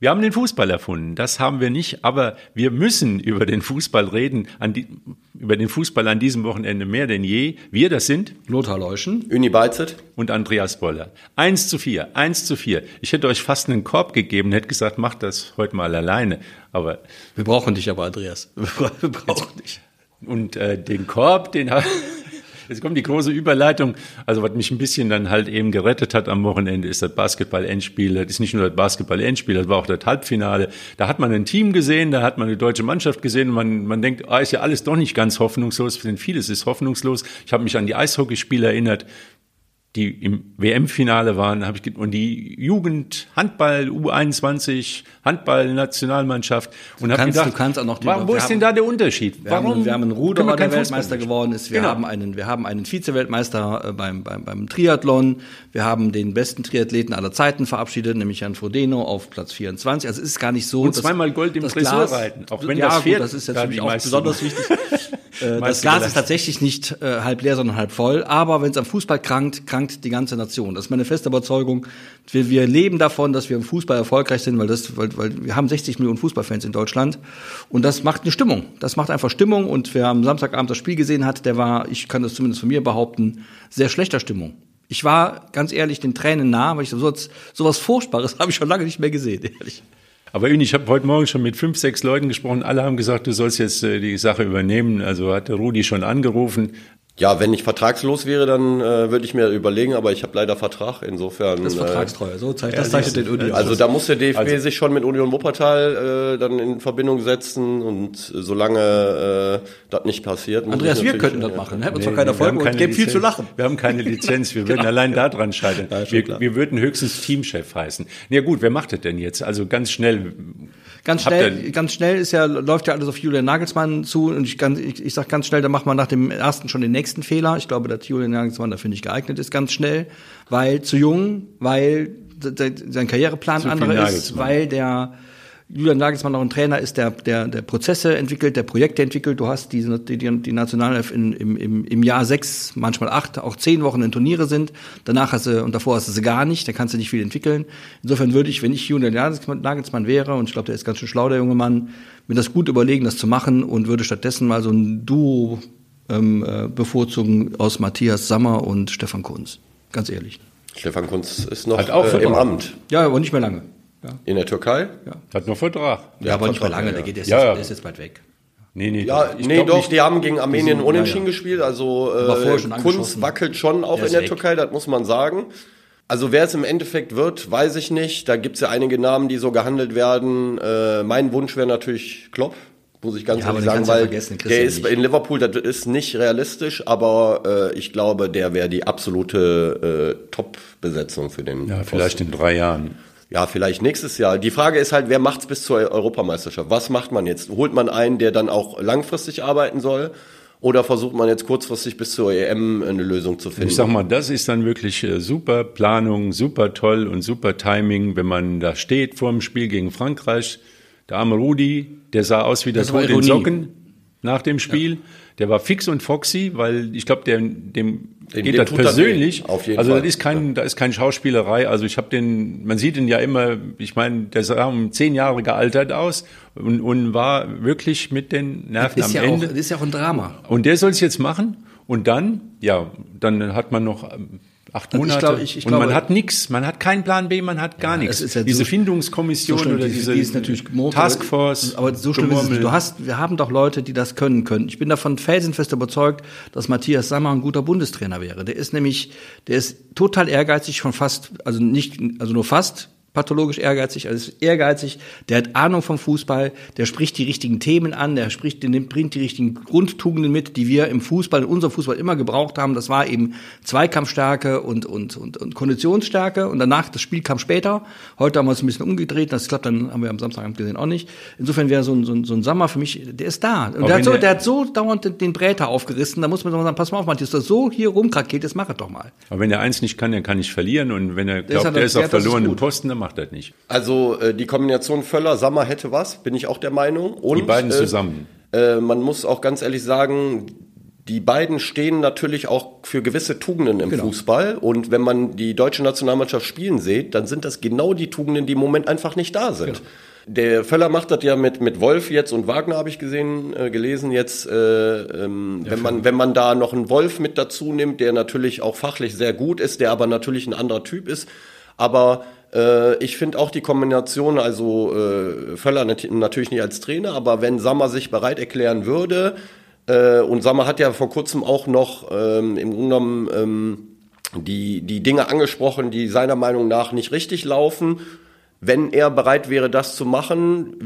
Wir haben den Fußball erfunden, das haben wir nicht, aber wir müssen über den Fußball reden, die, über den Fußball an diesem Wochenende mehr denn je. Wir, das sind Lothar Leuschen, Uni Beizet und Andreas Boller. Eins zu vier, eins zu vier. Ich hätte euch fast einen Korb gegeben, hätte gesagt, macht das heute mal alleine. Aber wir brauchen dich aber, Andreas. Wir brauchen dich. Und äh, den Korb, den hat Jetzt kommt die große Überleitung. Also was mich ein bisschen dann halt eben gerettet hat am Wochenende ist das Basketball-Endspiel. Das ist nicht nur das Basketball-Endspiel, das war auch das Halbfinale. Da hat man ein Team gesehen, da hat man eine deutsche Mannschaft gesehen man, man denkt, ah, ist ja alles doch nicht ganz hoffnungslos, denn vieles ist hoffnungslos. Ich habe mich an die Eishockeyspiele erinnert, die im WM-Finale waren, habe ich und die Jugend Handball U21 Handball Nationalmannschaft und habe gedacht, du kannst auch noch die, warum, wo ist denn da der Unterschied? Warum haben, wir haben einen Ruderer, der Weltmeister geworden ist. Wir genau. haben einen wir haben einen Vize-Weltmeister äh, beim, beim beim Triathlon. Wir haben den besten Triathleten aller Zeiten verabschiedet, nämlich Herrn Frodeno auf Platz 24. Also es ist gar nicht so, und zweimal Gold im Dressurreiten. Auch wenn ja, das gut, das ist jetzt natürlich auch besonders wichtig. Äh, das Glas ist tatsächlich nicht äh, halb leer, sondern halb voll. Aber wenn es am Fußball krankt, krankt die ganze Nation. Das ist meine feste Überzeugung. Wir, wir leben davon, dass wir im Fußball erfolgreich sind, weil, das, weil, weil wir haben 60 Millionen Fußballfans in Deutschland. Und das macht eine Stimmung. Das macht einfach Stimmung. Und wer am Samstagabend das Spiel gesehen hat, der war, ich kann das zumindest von mir behaupten, sehr schlechter Stimmung. Ich war ganz ehrlich den Tränen nah, weil ich so sowas Furchtbares habe ich schon lange nicht mehr gesehen, ehrlich. Aber ich habe heute Morgen schon mit fünf, sechs Leuten gesprochen. Alle haben gesagt, du sollst jetzt äh, die Sache übernehmen. Also hat Rudi schon angerufen. Ja, wenn ich vertragslos wäre, dann äh, würde ich mir überlegen, aber ich habe leider Vertrag, insofern. Das ist vertragstreu, so zeigt, das zeichnet den Union. Also da muss der DFB also, sich schon mit Union Wuppertal äh, dann in Verbindung setzen und solange äh, das nicht passiert. Andreas, wir könnten das machen, hätten ne? uns nee, doch keiner Folge und gäbe viel zu lachen. Wir haben keine Lizenz, wir würden genau. allein da dran scheitern. Ja, wir, wir, würden höchstens Teamchef heißen. Ja gut, wer macht das denn jetzt? Also ganz schnell Ganz schnell, ganz schnell ist ja, läuft ja alles auf Julian Nagelsmann zu und ich, ganz, ich, ich sag ganz schnell, da macht man nach dem ersten schon den nächsten Fehler. Ich glaube, dass Julian Nagelsmann dafür nicht geeignet ist, ganz schnell, weil zu jung, weil sein Karriereplan anderer ist, weil der Julian Nagelsmann auch ein Trainer ist, der, der, der Prozesse entwickelt, der Projekte entwickelt. Du hast die, die, die Nationalelf in, im, im, im Jahr sechs, manchmal acht, auch zehn Wochen in Turniere sind. Danach hast du, und davor hast du sie gar nicht, da kannst du nicht viel entwickeln. Insofern würde ich, wenn ich Julian Nagelsmann wäre, und ich glaube, der ist ganz schön schlau, der junge Mann, mir das gut überlegen, das zu machen und würde stattdessen mal so ein Duo ähm, äh, bevorzugen aus Matthias Sammer und Stefan Kunz. Ganz ehrlich. Stefan Kunz ist noch äh, im Amt. Ja, aber nicht mehr lange. Ja. In der Türkei? Ja. Hat noch Vertrag. Ja, aber nicht mehr lange, der geht jetzt, ja. der ist jetzt bald weg. Nee, nee, ja, nee doch, nicht. die haben gegen Armenien sind, unentschieden ja, gespielt. Also äh, Kunst wackelt schon auch in der weg. Türkei, das muss man sagen. Also wer es im Endeffekt wird, weiß ich nicht. Da gibt's ja einige Namen, die so gehandelt werden. Äh, mein Wunsch wäre natürlich Klopp, muss ich ganz ja, ehrlich sagen, weil der ist in Liverpool, das ist nicht realistisch, aber äh, ich glaube, der wäre die absolute äh, Top-Besetzung für den. Ja, Posten. vielleicht in drei Jahren. Ja, vielleicht nächstes Jahr. Die Frage ist halt, wer macht's bis zur Europameisterschaft? Was macht man jetzt? Holt man einen, der dann auch langfristig arbeiten soll? Oder versucht man jetzt kurzfristig bis zur EM eine Lösung zu finden? Ich sag mal, das ist dann wirklich äh, super Planung, super toll und super Timing, wenn man da steht vor dem Spiel gegen Frankreich. Der arme Rudi, der sah aus wie der Tod in Socken nach dem Spiel. Ja. Der war fix und foxy, weil ich glaube, dem, dem geht das persönlich. Jeden also Fall. das ist kein, ja. da ist keine Schauspielerei. Also ich habe den, man sieht ihn ja immer. Ich meine, der sah um zehn Jahre gealtert aus und, und war wirklich mit den Nerven am ja Ende. Auch, das ist ja auch ein Drama. Und der soll es jetzt machen. Und dann, ja, dann hat man noch acht Monate. Ich glaub, ich, ich und glaube, man hat nichts, man hat keinen Plan B, man hat gar ja, nichts. Ja diese so, Findungskommission so oder diese die ist natürlich Taskforce. Aber so schlimm ist es. Du hast, wir haben doch Leute, die das können können. Ich bin davon felsenfest überzeugt, dass Matthias Sammer ein guter Bundestrainer wäre. Der ist nämlich, der ist total ehrgeizig, schon fast, also nicht, also nur fast pathologisch ehrgeizig, also ehrgeizig, der hat Ahnung vom Fußball, der spricht die richtigen Themen an, der spricht, der bringt die richtigen Grundtugenden mit, die wir im Fußball, in unserem Fußball immer gebraucht haben. Das war eben Zweikampfstärke und, und, und, und Konditionsstärke und danach, das Spiel kam später. Heute haben wir es ein bisschen umgedreht, das klappt dann, haben wir am Samstagabend gesehen, auch nicht. Insofern wäre so ein, so ein, so ein Sommer für mich, der ist da. Und der hat, so, der hat so dauernd den Bräter aufgerissen, da muss man sagen, pass mal auf, Matthias, das so hier rumkrakeelt, das mach es doch mal. Aber wenn er eins nicht kann, dann kann ich verlieren und wenn er glaubt, der ist, der ist auf verlorenen Posten, dann macht das nicht. Also äh, die Kombination Völler, Sammer hätte was, bin ich auch der Meinung. Und, die beiden äh, zusammen. Äh, man muss auch ganz ehrlich sagen, die beiden stehen natürlich auch für gewisse Tugenden im genau. Fußball. Und wenn man die deutsche Nationalmannschaft spielen sieht, dann sind das genau die Tugenden, die im Moment einfach nicht da sind. Genau. Der Völler macht das ja mit, mit Wolf jetzt und Wagner habe ich gesehen, äh, gelesen jetzt, äh, ähm, wenn man, wenn man da noch einen Wolf mit dazu nimmt, der natürlich auch fachlich sehr gut ist, der aber natürlich ein anderer Typ ist. Aber äh, ich finde auch die Kombination, also äh, Völler natürlich nicht als Trainer, aber wenn Sammer sich bereit erklären würde, äh, und Sammer hat ja vor kurzem auch noch ähm, im Grunde genommen ähm, die, die Dinge angesprochen, die seiner Meinung nach nicht richtig laufen. Wenn er bereit wäre, das zu machen,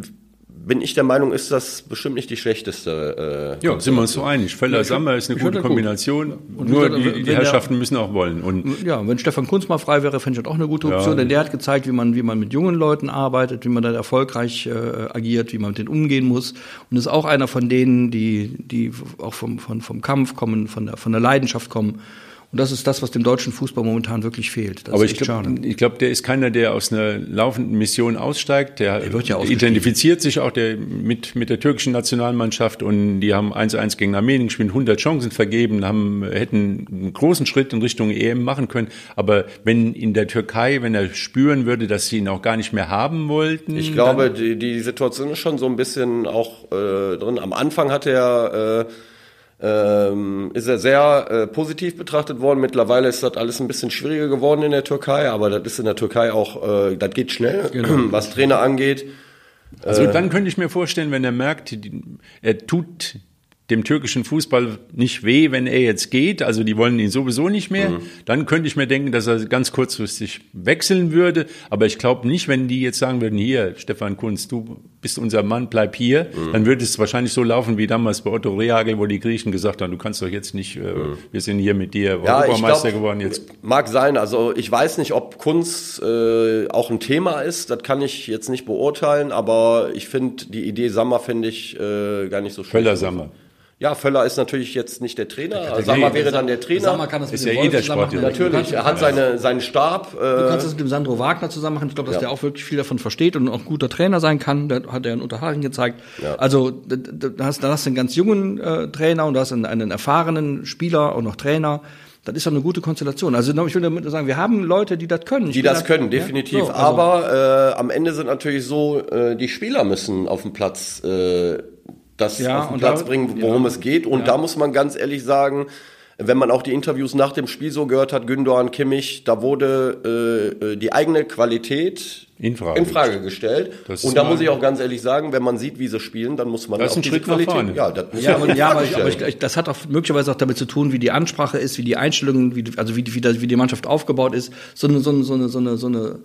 bin ich der Meinung, ist das bestimmt nicht die schlechteste. Äh, ja, sind wir uns so einig. Völler ja, Sammer ist eine gute Kombination. Gut. Nur gesagt, die, die Herrschaften der, müssen auch wollen. Und ja, wenn Stefan Kunz mal frei wäre, fände ich das auch eine gute Option, ja. denn der hat gezeigt, wie man, wie man mit jungen Leuten arbeitet, wie man dann erfolgreich äh, agiert, wie man mit denen umgehen muss. Und ist auch einer von denen, die, die auch vom, vom, vom Kampf kommen, von der, von der Leidenschaft kommen. Und das ist das, was dem deutschen Fußball momentan wirklich fehlt. Das Aber ich glaube, glaub, der ist keiner, der aus einer laufenden Mission aussteigt. Der, der ja identifiziert sich auch der, mit, mit der türkischen Nationalmannschaft und die haben 1-1 gegen Armenien gespielt, 100 Chancen vergeben, haben, hätten einen großen Schritt in Richtung EM machen können. Aber wenn in der Türkei, wenn er spüren würde, dass sie ihn auch gar nicht mehr haben wollten. Ich glaube, die, die Situation ist schon so ein bisschen auch äh, drin. Am Anfang hat er äh, ähm, ist er sehr äh, positiv betrachtet worden. Mittlerweile ist das alles ein bisschen schwieriger geworden in der Türkei, aber das ist in der Türkei auch, äh, das geht schnell, genau. was Trainer angeht. Also äh, dann könnte ich mir vorstellen, wenn er merkt, er tut dem türkischen Fußball nicht weh, wenn er jetzt geht, also die wollen ihn sowieso nicht mehr, mhm. dann könnte ich mir denken, dass er ganz kurzfristig wechseln würde. Aber ich glaube nicht, wenn die jetzt sagen würden, hier, Stefan Kunz, du bist unser Mann, bleib hier, mhm. dann würde es wahrscheinlich so laufen wie damals bei Otto Rehagel, wo die Griechen gesagt haben, du kannst doch jetzt nicht, äh, mhm. wir sind hier mit dir ja, Europameister glaub, geworden. Jetzt mag sein, also ich weiß nicht, ob Kunz äh, auch ein Thema ist, das kann ich jetzt nicht beurteilen, aber ich finde die Idee Sammer finde ich äh, gar nicht so schlecht. Völler Sammer. Ja, Völler ist natürlich jetzt nicht der Trainer. Der Sammer wäre dann der Trainer. Sammer kann das ist mit ja eh der Sport. Natürlich, er hat seine, seinen Stab. Äh du kannst das mit dem Sandro Wagner zusammen machen. Ich glaube, dass ja. der auch wirklich viel davon versteht und auch ein guter Trainer sein kann. Da hat er in Unterhaching gezeigt. Ja. Also da hast, da hast du einen ganz jungen äh, Trainer und du hast einen, einen erfahrenen Spieler und noch Trainer. Das ist doch eine gute Konstellation. Also ich will damit sagen, wir haben Leute, die das können. Die das da, können, definitiv. Ja? So, also Aber äh, am Ende sind natürlich so, äh, die Spieler müssen auf dem Platz äh, das ja, auf den Platz da, bringen, worum ja, es geht. Und ja. da muss man ganz ehrlich sagen, wenn man auch die Interviews nach dem Spiel so gehört hat, Gündogan, Kimmich, da wurde äh, äh die eigene Qualität in Frage, in Frage gestellt. Und da muss ich auch ganz ehrlich sagen, wenn man sieht, wie sie spielen, dann muss man das auch diese Qualität. Ja, das ja, aber, ja aber, ich, aber ich, das hat auch möglicherweise auch damit zu tun, wie die Ansprache ist, wie die Einstellungen, wie, also wie, wie, wie die Mannschaft aufgebaut ist. So eine, so eine, so eine, so eine, so eine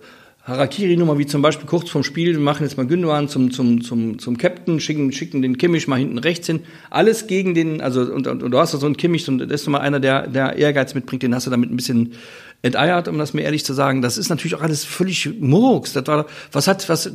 Harakiri-Nummer, wie zum Beispiel kurz vorm Spiel, wir machen jetzt mal Gündogan zum, zum, zum, zum Captain, schicken, schicken den Kimmich mal hinten rechts hin. Alles gegen den, also, und, und, und du hast da so einen Kimmich, und das ist nochmal einer, der, der Ehrgeiz mitbringt, den hast du damit ein bisschen enteiert, um das mir ehrlich zu sagen. Das ist natürlich auch alles völlig Murks. Das war, was hat, was,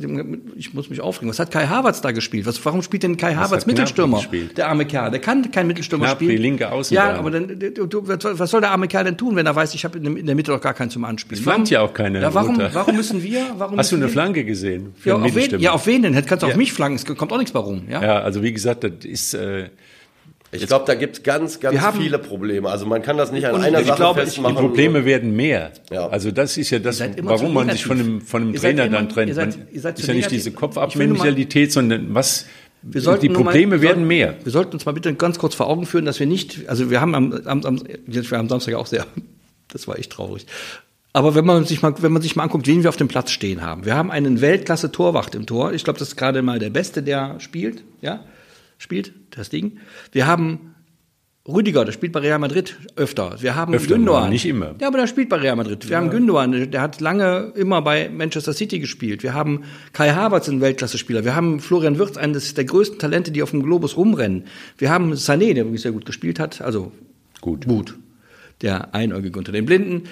ich muss mich aufregen, was hat Kai Havertz da gespielt? Was, warum spielt denn Kai was Havertz Mittelstürmer? Der arme Kerl, der kann kein Mittelstürmer Knapp, spielen. Die linke Außen. Ja, aber dann, du, was soll der arme Kerl denn tun, wenn er weiß, ich habe in der Mitte doch gar keinen zum Anspielen? Es flankt ja auch keine. Ja, warum, warum müssen wir, warum Hast du eine Flanke gesehen? Ja auf, wen, ja, auf wen denn? Kannst du ja. auf mich flanken, es kommt auch nichts bei rum. Ja, ja also wie gesagt, das ist, äh, ich glaube, da gibt es ganz, ganz haben, viele Probleme. Also man kann das nicht an einer Sache glaube, festmachen. Die Probleme werden mehr. Ja. Also das ist ja das, warum man sich von einem, von einem Trainer immer, dann trennt. Ihr seid, ihr seid ist ja nicht diese Kopfabmentalität, sondern was wir sollten die Probleme mal, werden mehr. Wir sollten uns mal bitte ganz kurz vor Augen führen, dass wir nicht, also wir haben am, am, am, wir haben Samstag auch sehr, das war echt traurig. Aber wenn man sich mal, wenn man sich mal anguckt, wen wir auf dem Platz stehen haben. Wir haben einen Weltklasse-Torwacht im Tor. Ich glaube, das ist gerade mal der Beste, der spielt, ja spielt, das Ding. Wir haben Rüdiger, der spielt bei Real Madrid öfter. Wir haben öfter, Gündogan. Nicht immer. Ja, aber der spielt bei Real Madrid. Wir ja. haben Gündogan, der hat lange immer bei Manchester City gespielt. Wir haben Kai Havertz, einen Weltklasse-Spieler. Wir haben Florian Wirtz, eines der größten Talente, die auf dem Globus rumrennen. Wir haben Sané, der wirklich sehr gut gespielt hat. Also gut. Gut. Der Einäugige unter den Blinden.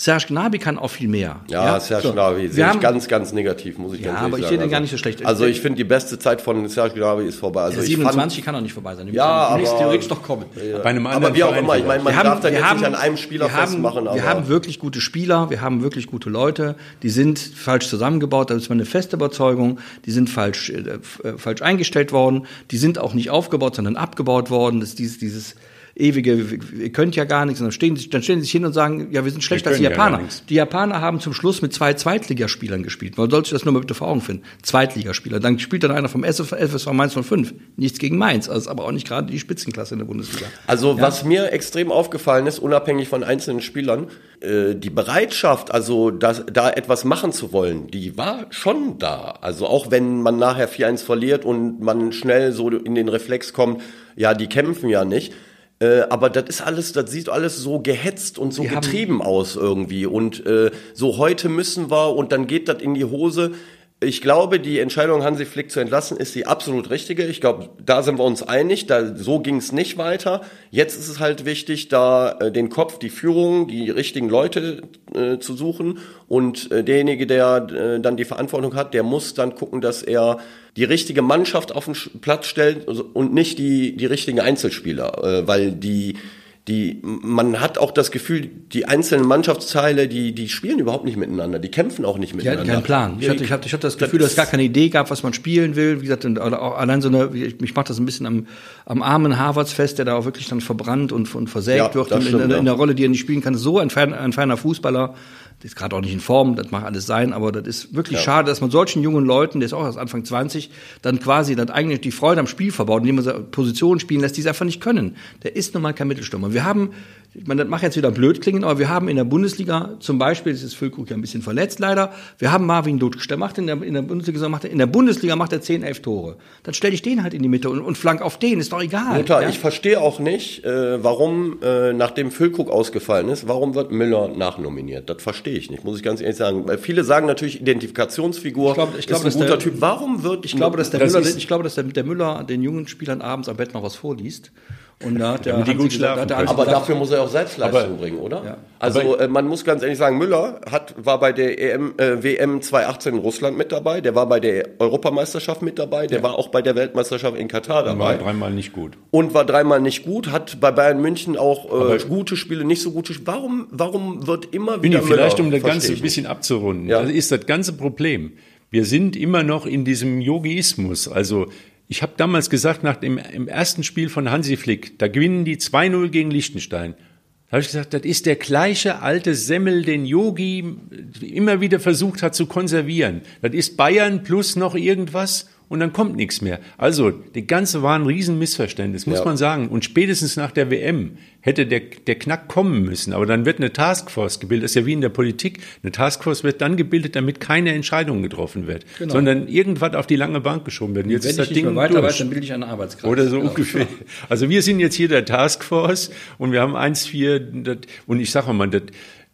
Serge Gnabry kann auch viel mehr. Ja, ja? Serge so. Gnabry sehe ich ganz, ganz negativ, muss ich ja, ganz ehrlich sagen. Ja, aber ich sehe den gar nicht so schlecht. Also ich finde, die beste Zeit von Serge Gnabry ist vorbei. Also ja, 27 fand, kann auch nicht vorbei sein. Ja, aber, theoretisch doch kommen. Ja. Bei einem anderen aber wie auch immer, ich meine, man wir darf haben, da jetzt haben, nicht an einem Spieler wir festmachen. Haben, wir haben wirklich gute Spieler, wir haben wirklich gute Leute, die sind falsch zusammengebaut, das ist meine feste Überzeugung, die sind falsch, äh, falsch eingestellt worden, die sind auch nicht aufgebaut, sondern abgebaut worden. Das, dieses, dieses ewige, ihr könnt ja gar nichts. Und dann stehen, dann stellen sie sich hin und sagen, ja, wir sind schlechter als die Japaner. Ja die Japaner haben zum Schluss mit zwei Zweitligaspielern gespielt. Man sollte das nur mal bitte vor Augen finden. Zweitligaspieler. Dann spielt dann einer vom FSV Mainz 05. Nichts gegen Mainz, also aber auch nicht gerade die Spitzenklasse in der Bundesliga. Also ja. was mir extrem aufgefallen ist, unabhängig von einzelnen Spielern, äh, die Bereitschaft, also das, da etwas machen zu wollen, die war schon da. Also auch wenn man nachher 4-1 verliert und man schnell so in den Reflex kommt, ja, die kämpfen ja nicht. Äh, aber das ist alles, das sieht alles so gehetzt und so die getrieben aus irgendwie. Und äh, so heute müssen wir und dann geht das in die Hose. Ich glaube, die Entscheidung, Hansi Flick zu entlassen, ist die absolut richtige. Ich glaube, da sind wir uns einig. Da, so ging es nicht weiter. Jetzt ist es halt wichtig, da äh, den Kopf, die Führung, die richtigen Leute äh, zu suchen. Und äh, derjenige, der äh, dann die Verantwortung hat, der muss dann gucken, dass er die richtige Mannschaft auf den Platz stellt und nicht die, die richtigen Einzelspieler. Äh, weil die die, man hat auch das Gefühl, die einzelnen Mannschaftsteile, die, die spielen überhaupt nicht miteinander, die kämpfen auch nicht miteinander. Die hatten keinen Plan. Ich hatte, ich hatte, ich hatte das Gefühl, das dass es gar keine Idee gab, was man spielen will. Wie gesagt, allein so eine, ich mache das ein bisschen am, am armen Harvards fest, der da auch wirklich dann verbrannt und, und versägt ja, wird in, stimmt, in, in, der Rolle, die er nicht spielen kann. So ein, ein feiner Fußballer, ist gerade auch nicht in Form, das mag alles sein, aber das ist wirklich ja. schade, dass man solchen jungen Leuten, der ist auch erst Anfang 20, dann quasi dann eigentlich die Freude am Spiel verbaut, indem man Positionen spielen lässt, die sie einfach nicht können. Der ist nun mal kein Mittelstürmer. Wir haben meine, das macht jetzt wieder blöd klingen, aber wir haben in der Bundesliga zum Beispiel, das ist Füllkrug ja ein bisschen verletzt leider, wir haben Marvin Dutsch, der macht in der, in der Bundesliga, macht er, in der Bundesliga macht er 10, 11 Tore. Dann stelle ich den halt in die Mitte und, und flank auf den, ist doch egal. Mutter, ja? ich verstehe auch nicht, äh, warum, äh, nachdem Füllkrug ausgefallen ist, warum wird Müller nachnominiert? Das verstehe ich nicht, muss ich ganz ehrlich sagen. Weil viele sagen natürlich Identifikationsfigur, ich glaub, ich glaub, ist ein guter der, Typ. Warum wird... Ich glaube, dass der das Müller, ich glaube, dass der, der Müller den jungen Spielern abends am Bett noch was vorliest. Und da hat der, die gut schlafen gesagt, aber gesagt, dafür muss er auch Selbstleistung aber, bringen, oder? Ja. Also äh, man muss ganz ehrlich sagen, Müller hat, war bei der EM, äh, WM 2018 in Russland mit dabei, der war bei der Europameisterschaft mit dabei, der ja. war auch bei der Weltmeisterschaft in Katar dabei. War dreimal nicht gut. Und war dreimal nicht gut, hat bei Bayern München auch äh, gute Spiele, nicht so gute Spiele. Warum, warum wird immer wieder Müller, Vielleicht um das Ganze ein bisschen abzurunden. Ja. Das ist das ganze Problem. Wir sind immer noch in diesem Yogiismus. Also ich habe damals gesagt, nach dem im ersten Spiel von Hansi Flick, da gewinnen die 2-0 gegen Liechtenstein. Da habe ich gesagt, das ist der gleiche alte Semmel, den Yogi immer wieder versucht hat zu konservieren. Das ist Bayern plus noch irgendwas und dann kommt nichts mehr. Also, die ganze war ein Riesenmissverständnis, muss ja. man sagen. Und spätestens nach der WM hätte der, der Knack kommen müssen. Aber dann wird eine Taskforce gebildet. Das ist ja wie in der Politik. Eine Taskforce wird dann gebildet, damit keine Entscheidung getroffen wird, genau. sondern irgendwas auf die lange Bank geschoben wird. Und jetzt Wenn ist das Ding weiter weiß, dann bilde ich einen Arbeitskreis. Oder so genau. ungefähr. Also wir sind jetzt hier der Taskforce und wir haben eins vier und ich sage mal, das,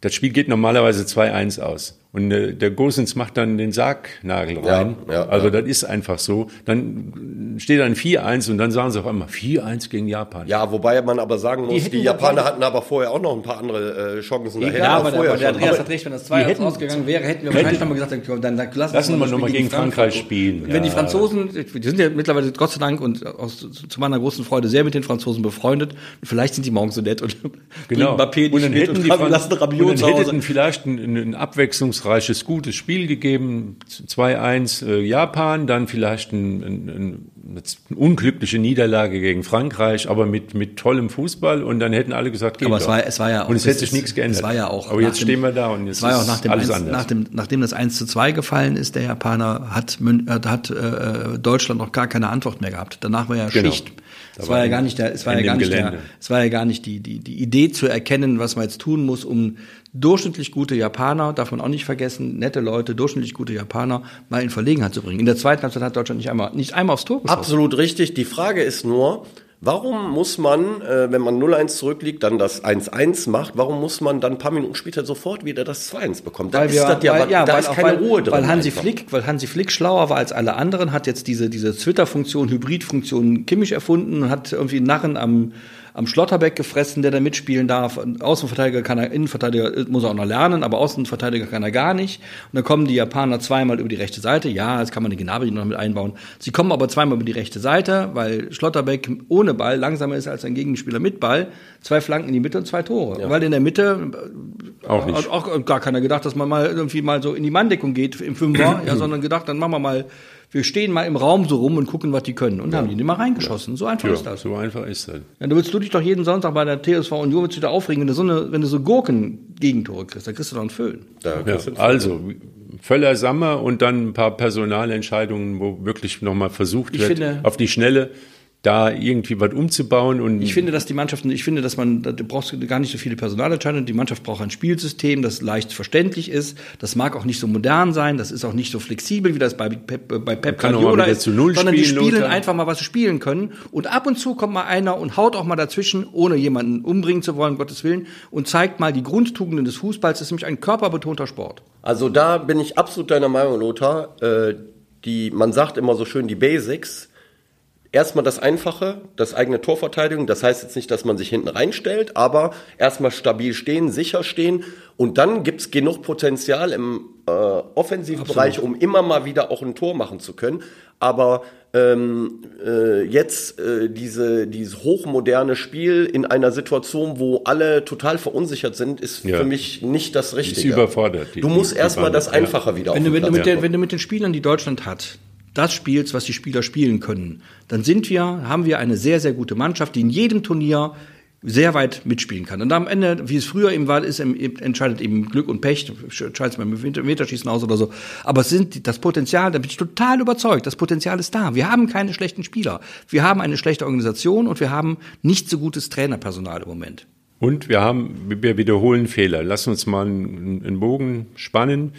das Spiel geht normalerweise 2-1 aus. Und äh, der Gosens macht dann den Sargnagel rein. Ja, ja, also ja. das ist einfach so. Dann steht dann 4-1 und dann sagen sie auf einmal 4-1 gegen Japan. Ja, wobei man aber sagen muss, die, die Japaner hatten aber vorher auch noch ein paar andere äh, Chancen. Da ja, aber, der, aber der Andreas hat recht, wenn das 2 1 ausgegangen wäre, hätten wir wahrscheinlich nochmal gesagt, dann, dann lassen, lassen wir nochmal gegen Frankreich, Frankreich spielen. Wenn die Franzosen, die sind ja mittlerweile Gott sei Dank und aus, zu meiner großen Freude sehr mit den Franzosen befreundet. Vielleicht sind die morgen so nett und genau. Mbappé und dann hätten und die lassen Rabiot und dann hätten vielleicht ein, ein abwechslungsreiches, gutes Spiel gegeben, 2-1 äh, Japan, dann vielleicht ein, ein, ein, eine unglückliche Niederlage gegen Frankreich, aber mit, mit tollem Fußball und dann hätten alle gesagt, geht aber es war, es war ja auch, und es hätte sich nichts geändert. Es war ja auch aber jetzt dem, stehen wir da und jetzt es war ja auch nach dem alles 1, anders. Nach dem, nachdem das 1 zu 2 gefallen ist, der Japaner, hat, hat äh, Deutschland noch gar keine Antwort mehr gehabt. Danach war ja genau. Schicht. Es war ja gar nicht der, es war ja gar nicht der, es war ja gar nicht die, die, die Idee zu erkennen, was man jetzt tun muss, um durchschnittlich gute Japaner, darf man auch nicht vergessen, nette Leute, durchschnittlich gute Japaner mal in Verlegenheit zu bringen. In der zweiten Halbzeit hat Deutschland nicht einmal, nicht einmal aufs Tor geschossen. Absolut richtig. Die Frage ist nur, Warum muss man, äh, wenn man 0-1 zurückliegt, dann das 1-1 macht, warum muss man dann ein paar Minuten später sofort wieder das 2-1 bekommen? Da weil ist wir, das ja, weil, ja, da weil ist keine weil, Ruhe drin. Weil Hansi Flick, weil Hansi Flick schlauer war als alle anderen, hat jetzt diese, diese Twitter-Funktion, Hybrid-Funktion Kimmich erfunden und hat irgendwie Narren am, am Schlotterbeck gefressen, der da mitspielen darf. Außenverteidiger kann er, Innenverteidiger muss er auch noch lernen, aber Außenverteidiger kann er gar nicht. Und dann kommen die Japaner zweimal über die rechte Seite. Ja, jetzt kann man die Gnabry noch mit einbauen. Sie kommen aber zweimal über die rechte Seite, weil Schlotterbeck ohne Ball langsamer ist als ein Gegenspieler mit Ball. Zwei Flanken in die Mitte und zwei Tore. Ja. Weil in der Mitte auch, nicht. auch gar keiner gedacht, dass man mal irgendwie mal so in die Manndeckung geht im Fünfer, ja, sondern gedacht, dann machen wir mal wir stehen mal im Raum so rum und gucken, was die können. Und ja. haben die nicht mal reingeschossen. So einfach ja, ist das. So einfach ist das. Ja, du willst du dich doch jeden Sonntag bei der TSV Union willst du da aufregen, wenn du so eine, wenn du so Gurken-Gegentore kriegst, dann kriegst du doch einen Föhn. Ja, also, Völler Sammer und dann ein paar Personalentscheidungen, wo wirklich nochmal versucht ich wird, finde, auf die Schnelle da irgendwie was umzubauen. Und ich finde, dass die Mannschaften, ich finde, dass man, da brauchst gar nicht so viele Personalentscheidungen. Die Mannschaft braucht ein Spielsystem, das leicht verständlich ist. Das mag auch nicht so modern sein, das ist auch nicht so flexibel, wie das bei Pep, bei Pep Guardiola ist, sondern spielen, die spielen Lothar. einfach mal, was sie spielen können. Und ab und zu kommt mal einer und haut auch mal dazwischen, ohne jemanden umbringen zu wollen, Gottes Willen, und zeigt mal die Grundtugenden des Fußballs. Das ist nämlich ein körperbetonter Sport. Also da bin ich absolut deiner Meinung, Lothar. Äh, die, man sagt immer so schön die Basics erstmal das Einfache, das eigene Torverteidigung. Das heißt jetzt nicht, dass man sich hinten reinstellt, aber erstmal stabil stehen, sicher stehen. Und dann gibt's genug Potenzial im äh, Offensivbereich, um immer mal wieder auch ein Tor machen zu können. Aber ähm, äh, jetzt äh, diese, dieses hochmoderne Spiel in einer Situation, wo alle total verunsichert sind, ist ja. für mich nicht das Richtige. Ist überfordert. Die, du musst erstmal das Einfache ja. wieder wenn du, wenn, du mit der, wenn du mit den Spielern, die Deutschland hat, das spielst, was die Spieler spielen können, dann sind wir, haben wir eine sehr, sehr gute Mannschaft, die in jedem Turnier sehr weit mitspielen kann. Und am Ende, wie es früher eben war, ist, entscheidet eben Glück und Pech, entscheidet es beim Meterschießen aus oder so. Aber es sind das Potenzial, da bin ich total überzeugt, das Potenzial ist da. Wir haben keine schlechten Spieler. Wir haben eine schlechte Organisation und wir haben nicht so gutes Trainerpersonal im Moment. Und wir haben, wir wiederholen Fehler. Lass uns mal einen Bogen spannen.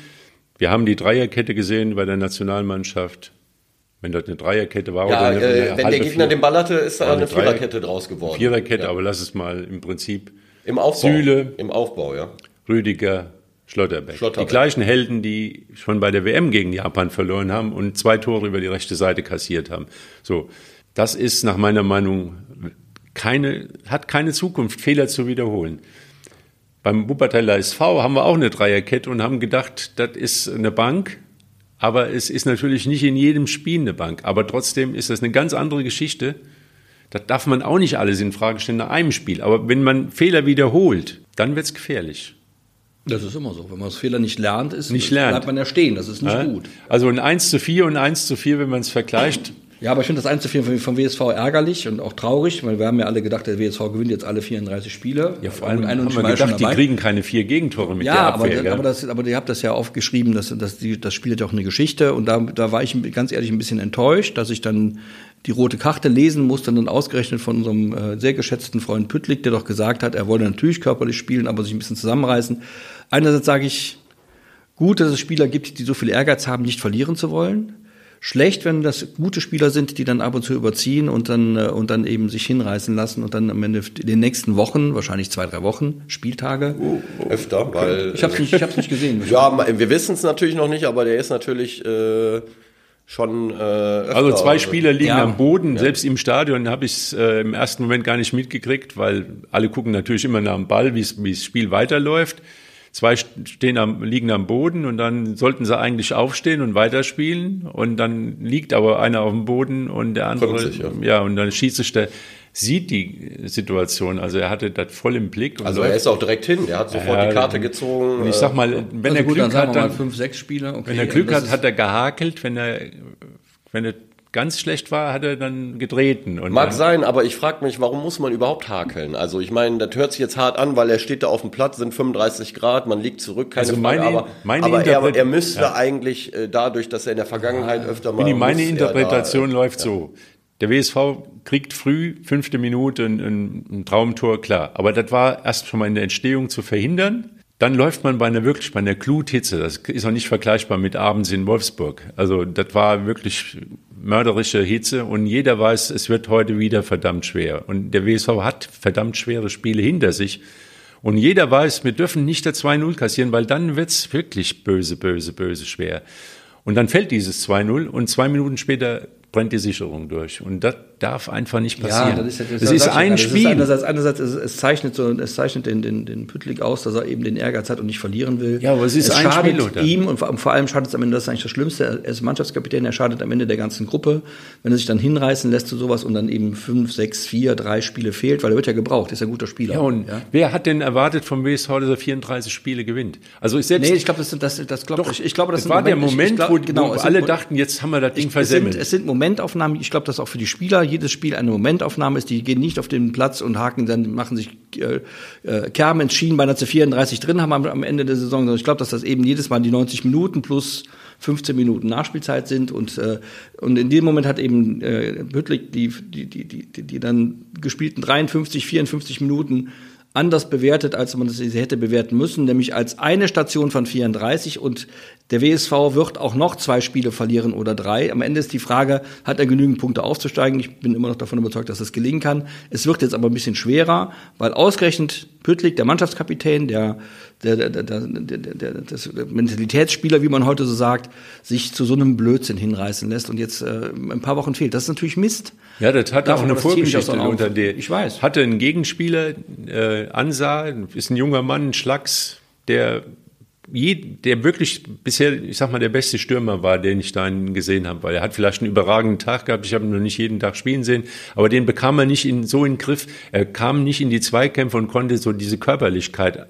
Wir haben die Dreierkette gesehen bei der Nationalmannschaft. Wenn das eine Dreierkette war ja, oder eine, äh, eine Wenn der Gegner Vier, den Ball hatte, ist da eine, Viererkette draus geworden. Viererkette, ja. aber lass es mal im Prinzip. Im Aufbau. Süle, Im Aufbau, ja. Rüdiger, Schlotterbeck. Schlotterbeck. Die gleichen Helden, die schon bei der WM gegen Japan verloren haben und zwei Tore über die rechte Seite kassiert haben. So. Das ist nach meiner Meinung keine, hat keine Zukunft, Fehler zu wiederholen. Beim Wuppertaler SV haben wir auch eine Dreierkette und haben gedacht, das ist eine Bank, aber es ist natürlich nicht in jedem Spiel eine Bank. Aber trotzdem ist das eine ganz andere Geschichte. Da darf man auch nicht alles in Frage stellen nach einem Spiel. Aber wenn man Fehler wiederholt, dann wird es gefährlich. Das ist immer so. Wenn man das Fehler nicht lernt, ist, nicht lernt. bleibt man ja stehen. Das ist nicht ja? gut. Also ein 1 zu 4 und ein 1 zu 4, wenn man es vergleicht, ja, aber ich finde das 1 zu 4 vom WSV ärgerlich und auch traurig, weil wir haben ja alle gedacht, der WSV gewinnt jetzt alle 34 Spiele. Ja, vor allem haben wir gedacht, die kriegen keine vier Gegentore mit ja, der Abwehr. Ja, aber, aber, das, aber ihr habt das ja aufgeschrieben, dass, dass die, das spielt ja auch eine Geschichte und da, da war ich ganz ehrlich ein bisschen enttäuscht, dass ich dann die rote Karte lesen musste und dann ausgerechnet von unserem äh, sehr geschätzten Freund Püttlik, der doch gesagt hat, er wolle natürlich körperlich spielen, aber sich ein bisschen zusammenreißen. Einerseits sage ich, gut, dass es Spieler gibt, die so viel Ehrgeiz haben, nicht verlieren zu wollen schlecht, wenn das gute Spieler sind, die dann ab und zu überziehen und dann, äh, und dann eben sich hinreißen lassen und dann am Ende in den nächsten Wochen, wahrscheinlich zwei, drei Wochen, Spieltage. Uh, öfter, weil. Ich habe es nicht, ich hab's nicht gesehen. ja, wir wissen es natürlich noch nicht, aber der ist natürlich. Äh schon. Äh, öfter. also zwei Spieler liegen ja. am Boden. Ja. Selbst im Stadion habe ich es äh, im ersten Moment gar nicht mitgekriegt, weil alle gucken natürlich immer nach dem Ball, wie das Spiel weiterläuft. Zwei stehen am, liegen am Boden und dann sollten sie eigentlich aufstehen und weiterspielen und dann liegt aber einer auf dem Boden und der andere, sich, ja. ja, und dann schießt sich der, sieht die Situation, also er hatte das voll im Blick. also er ist auch direkt hin, er hat sofort ja, die Karte gezogen. Und ich sag mal, wenn also er Glück hat, dann, fünf, sechs Spieler, okay, wenn er Glück hat, hat er gehakelt, wenn er, wenn er ganz schlecht war, hat er dann getreten. Und Mag sein, aber ich frage mich, warum muss man überhaupt hakeln? Also ich meine, das hört sich jetzt hart an, weil er steht da auf dem Platz, sind 35 Grad, man liegt zurück, keine also meine, Frage, aber, meine aber er, er, müsste ja. eigentlich äh, dadurch, dass er in der Vergangenheit öfter mal... Meine Interpretation da, läuft ja. so. Der WSV kriegt früh, fünfte Minute, ein, ein, ein Traumtor, klar. Aber das war erst schon mal in der Entstehung zu verhindern. Dann läuft man bei einer wirklich bei einer Gluthitze. Das ist auch nicht vergleichbar mit abends in Wolfsburg. Also das war wirklich mörderische Hitze und jeder weiß, es wird heute wieder verdammt schwer. Und der WSV hat verdammt schwere Spiele hinter sich. Und jeder weiß, wir dürfen nicht der 2-0 kassieren, weil dann wird's wirklich böse, böse, böse schwer. Und dann fällt dieses 2-0 und zwei Minuten später brennt die Sicherung durch. Und das darf einfach nicht passieren. Ja, das ist, das das ist ein das Spiel. Ist einerseits, einerseits es, es, zeichnet so, es zeichnet den, den, den Püttlik aus, dass er eben den Ehrgeiz hat und nicht verlieren will. Ja, aber es ist es ein schadet Spiel, oder? ihm und vor, allem schadet es am Ende, das ist eigentlich das Schlimmste. Er ist Mannschaftskapitän, er schadet am Ende der ganzen Gruppe, wenn er sich dann hinreißen lässt zu sowas und dann eben fünf, sechs, vier, drei Spiele fehlt, weil er wird ja gebraucht, ist ja ein guter Spieler. Ja, und ja? wer hat denn erwartet vom WSV, dass er 34 Spiele gewinnt? Also ich selbst. Nee, ich glaube, das, das, das glaube ich. Ich glaube, das, das war Moment, der Moment, ich, glaub, wo, genau, wo alle dachten, jetzt haben wir das Ding versemmelt. Es sind, es sind Momentaufnahmen. Ich glaube, dass auch für die Spieler jedes Spiel eine Momentaufnahme ist. Die gehen nicht auf den Platz und haken dann, machen sich äh, äh, Kerben ins Schienbein, als sie 34 drin haben am, Ende der Saison. Sondern ich glaube, dass das eben jedes Mal die 90 Minuten plus 15 Minuten Nachspielzeit sind und äh, und in dem Moment hat eben äh, Büttlik die die die die die dann gespielten 53 54 Minuten anders bewertet, als man sie hätte bewerten müssen, nämlich als eine Station von 34 und der WSV wird auch noch zwei Spiele verlieren oder drei. Am Ende ist die Frage, hat er genügend Punkte aufzusteigen? Ich bin immer noch davon überzeugt, dass das gelingen kann. Es wird jetzt aber ein bisschen schwerer, weil ausgerechnet Püttlik, der Mannschaftskapitän, der, der, der, der, der, der, das Mentalitätsspieler, wie man heute so sagt, sich zu so einem Blödsinn hinreißen lässt und jetzt äh, ein paar Wochen fehlt. Das ist natürlich Mist. Ja, das hat Davon auch eine Vorgeschichte unter der. Ich weiß. Hatte einen Gegenspieler, äh, Ansa, ist ein junger Mann, ein Schlacks, der der wirklich bisher, ich sag mal, der beste Stürmer war, den ich da gesehen habe, weil er hat vielleicht einen überragenden Tag gehabt. Ich habe ihn noch nicht jeden Tag spielen sehen, aber den bekam er nicht in, so in den Griff. Er kam nicht in die Zweikämpfe und konnte so diese Körperlichkeit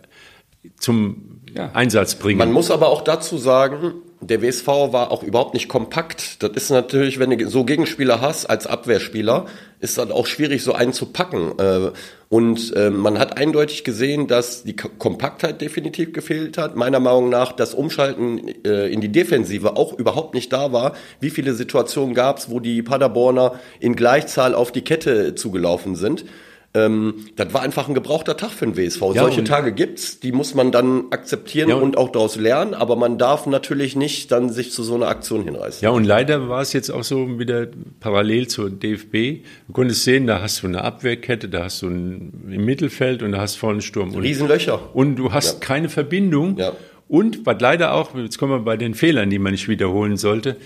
zum ja. Einsatz bringen. Man muss aber auch dazu sagen, der WSV war auch überhaupt nicht kompakt. Das ist natürlich, wenn du so Gegenspieler hast als Abwehrspieler, ist das auch schwierig, so einen zu packen. Äh, und äh, man hat eindeutig gesehen, dass die Kompaktheit definitiv gefehlt hat. Meiner Meinung nach das Umschalten äh, in die Defensive auch überhaupt nicht da war. Wie viele Situationen gab es, wo die Paderborner in Gleichzahl auf die Kette zugelaufen sind? Ähm, das war einfach ein gebrauchter Tag für den WSV. Ja, Solche Tage gibt's, die muss man dann akzeptieren ja, und, auch daraus lernen, aber man darf natürlich nicht dann sich zu so einer Aktion hinreißen. Ja, und leider war es jetzt auch so wieder parallel zur DFB. Du konntest sehen, da hast du eine Abwehrkette, da hast du ein, im Mittelfeld und da hast du vorne einen Sturm. Und, Riesenlöcher. Und du hast ja. keine Verbindung. Ja. Und was leider auch, jetzt kommen wir bei den Fehlern, die man nicht wiederholen sollte,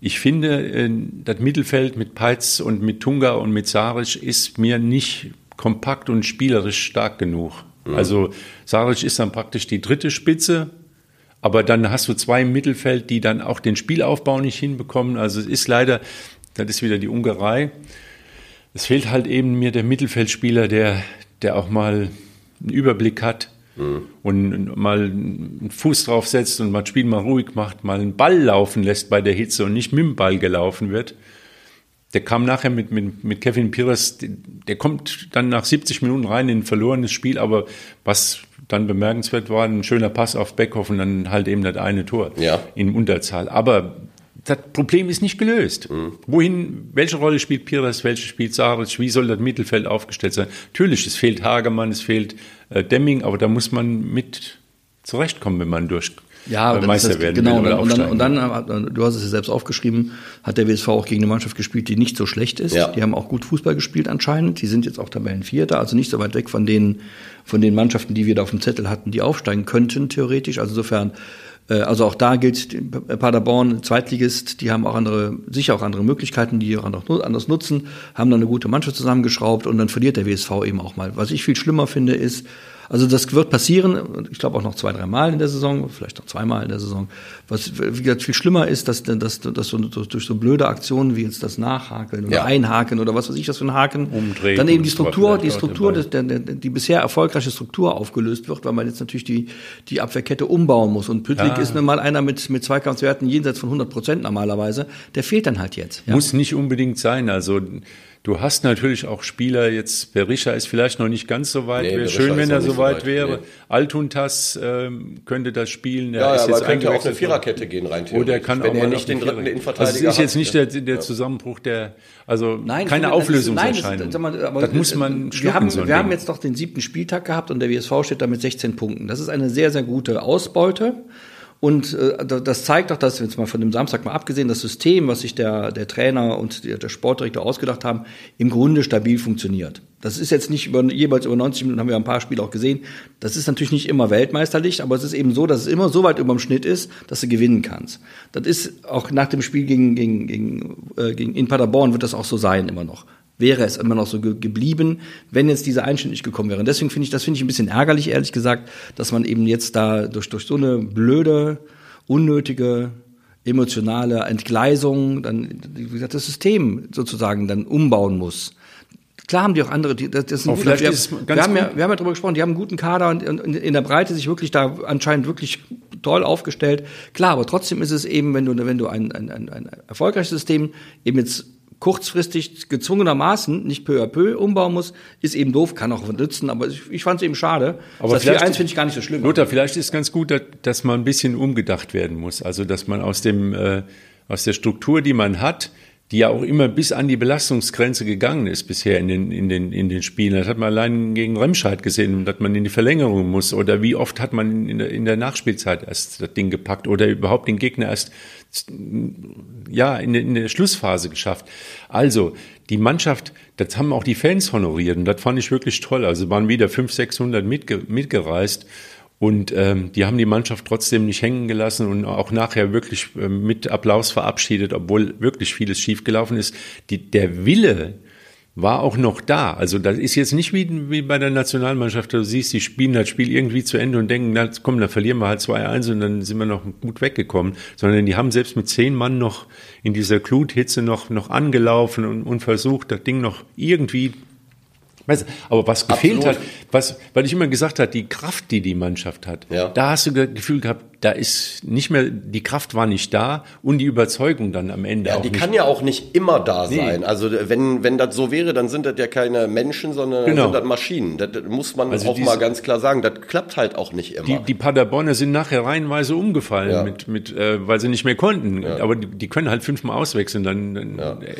ich finde, äh, das Mittelfeld mit Peitz und mit Tunga und mit Saric ist mir nicht kompakt und spielerisch stark genug. Mhm. Also Saric ist dann praktisch die dritte Spitze, aber dann hast du zwei im Mittelfeld, die dann auch den Spielaufbau nicht hinbekommen. Also es ist leider, das ist wieder die Ungerei. Es fehlt halt eben mir der Mittelfeldspieler, der, der auch mal einen Überblick hat mhm. und mal einen Fuß draufsetzt und mal das Spiel mal ruhig macht, mal einen Ball laufen lässt bei der Hitze und nicht mit dem Ball gelaufen wird. Der kam nachher mit, mit, mit Kevin Pires, der kommt dann nach 70 Minuten rein in ein verlorenes Spiel, aber was dann bemerkenswert war, ein schöner Pass auf Beckhoff und dann halt eben das eine Tor ja. in Unterzahl. Aber das Problem ist nicht gelöst. Mhm. Wohin, welche Rolle spielt Pires, welche spielt Saric, wie soll das Mittelfeld aufgestellt sein? Natürlich, es fehlt Hagemann, es fehlt äh, Demming, aber da muss man mit zurechtkommen, wenn man durch ja, Meister werden genau, will oder und dann, und dann, dann, du hast es ja selbst aufgeschrieben, hat der WSV auch gegen eine Mannschaft gespielt, die nicht so schlecht ist. Ja. Die haben auch gut Fußball gespielt anscheinend. Die sind jetzt auch Tabellenvierter, also nicht so weit weg von den, von den Mannschaften, die wir da auf dem Zettel hatten, die aufsteigen könnten, theoretisch. Also insofern, äh, also auch da gilt Paderborn, Zweitligist, die haben auch andere, sicher auch andere Möglichkeiten, die auch anders nutzen, haben dann eine gute Mannschaft zusammengeschraubt und dann verliert der WSV eben auch mal. Was ich viel schlimmer finde, ist, also das wird passieren, ich glaube auch noch zwei, drei Mal in der Saison, vielleicht noch zweimal in der Saison. Was wie gesagt, viel schlimmer ist, dass, dass, dass so, durch so blöde Aktionen wie jetzt das Nachhakeln oder ja. Einhaken oder was weiß ich, was für ein Haken, Umdrehen dann eben die Struktur, die Struktur, der, der, die bisher erfolgreiche Struktur aufgelöst wird, weil man jetzt natürlich die, die Abwehrkette umbauen muss. Und Püttlik ja. ist nun mal einer mit, mit Zweikampfwerten jenseits von 100 Prozent normalerweise. Der fehlt dann halt jetzt. Ja. Muss nicht unbedingt sein. Also Du hast natürlich auch Spieler, jetzt Berisha ist vielleicht noch nicht ganz so weit, nee, wäre schön, wenn er so weit, weit wäre. Nee. Altuntas ähm, könnte das spielen. Ja, ist ja, jetzt könnte auch eine Viererkette gehen rein. Oder kann wenn auch er nicht den dritten Innenverteidiger Also es ist jetzt nicht der, der Zusammenbruch der, also nein, keine Auflösungserscheinung. Das, das, das, das muss man schlucken, Wir, haben, so wir haben jetzt doch den siebten Spieltag gehabt und der WSV steht da mit 16 Punkten. Das ist eine sehr, sehr gute Ausbeute. Und äh, das zeigt doch, dass jetzt mal von dem Samstag mal abgesehen, das System, was sich der, der Trainer und der, der Sportdirektor ausgedacht haben, im Grunde stabil funktioniert. Das ist jetzt nicht über, jeweils über 90 Minuten, haben wir ein paar Spiele auch gesehen. Das ist natürlich nicht immer weltmeisterlich, aber es ist eben so, dass es immer so weit über dem Schnitt ist, dass du gewinnen kannst. Das ist auch nach dem Spiel gegen, gegen, gegen, äh, gegen in Paderborn wird das auch so sein, immer noch. Wäre es immer noch so ge geblieben, wenn jetzt dieser Einschnitt nicht gekommen wäre. Und deswegen finde ich, das finde ich ein bisschen ärgerlich, ehrlich gesagt, dass man eben jetzt da durch, durch so eine blöde, unnötige emotionale Entgleisung, dann, wie gesagt, das System sozusagen dann umbauen muss. Klar haben die auch andere, das, das sind vielleicht wir, ist wir, haben ja, wir haben ja darüber gesprochen, die haben einen guten Kader und, und in der Breite sich wirklich da anscheinend wirklich toll aufgestellt. Klar, aber trotzdem ist es eben, wenn du, wenn du ein, ein, ein, ein erfolgreiches System eben jetzt kurzfristig gezwungenermaßen, nicht peu à peu umbauen muss, ist eben doof, kann auch nützen, aber ich, ich fand es eben schade. Aber das 4-1 finde ich gar nicht so schlimm. Lothar, vielleicht ist es ganz gut, dass, dass man ein bisschen umgedacht werden muss. Also, dass man aus dem, äh, aus der Struktur, die man hat, die ja auch immer bis an die Belastungsgrenze gegangen ist bisher in den, in den, in den Spielen. Das hat man allein gegen Remscheid gesehen, dass man in die Verlängerung muss. Oder wie oft hat man in der, in der Nachspielzeit erst das Ding gepackt oder überhaupt den Gegner erst ja, in, in der Schlussphase geschafft. Also, die Mannschaft, das haben auch die Fans honoriert und das fand ich wirklich toll. Also waren wieder 500, 600 mitge mitgereist und ähm, die haben die Mannschaft trotzdem nicht hängen gelassen und auch nachher wirklich äh, mit Applaus verabschiedet, obwohl wirklich vieles schiefgelaufen ist. Die, der Wille, war auch noch da. Also das ist jetzt nicht wie, wie bei der Nationalmannschaft, du siehst, die spielen das Spiel irgendwie zu Ende und denken, na komm, dann verlieren wir halt 2-1 und dann sind wir noch gut weggekommen. Sondern die haben selbst mit zehn Mann noch in dieser Gluthitze noch, noch angelaufen und, und versucht, das Ding noch irgendwie aber was gefehlt Absolut. hat, was, weil ich immer gesagt habe, die Kraft, die die Mannschaft hat, ja. da hast du das Gefühl gehabt, da ist nicht mehr, die Kraft war nicht da und die Überzeugung dann am Ende ja, auch die nicht. kann ja auch nicht immer da nee. sein. Also wenn, wenn das so wäre, dann sind das ja keine Menschen, sondern genau. sind das Maschinen. Das muss man also auch diese, mal ganz klar sagen. Das klappt halt auch nicht immer. Die, die Paderborner sind nachher reihenweise umgefallen, ja. mit, mit, äh, weil sie nicht mehr konnten. Ja. Aber die, die, können halt fünfmal auswechseln. Dann, dann äh,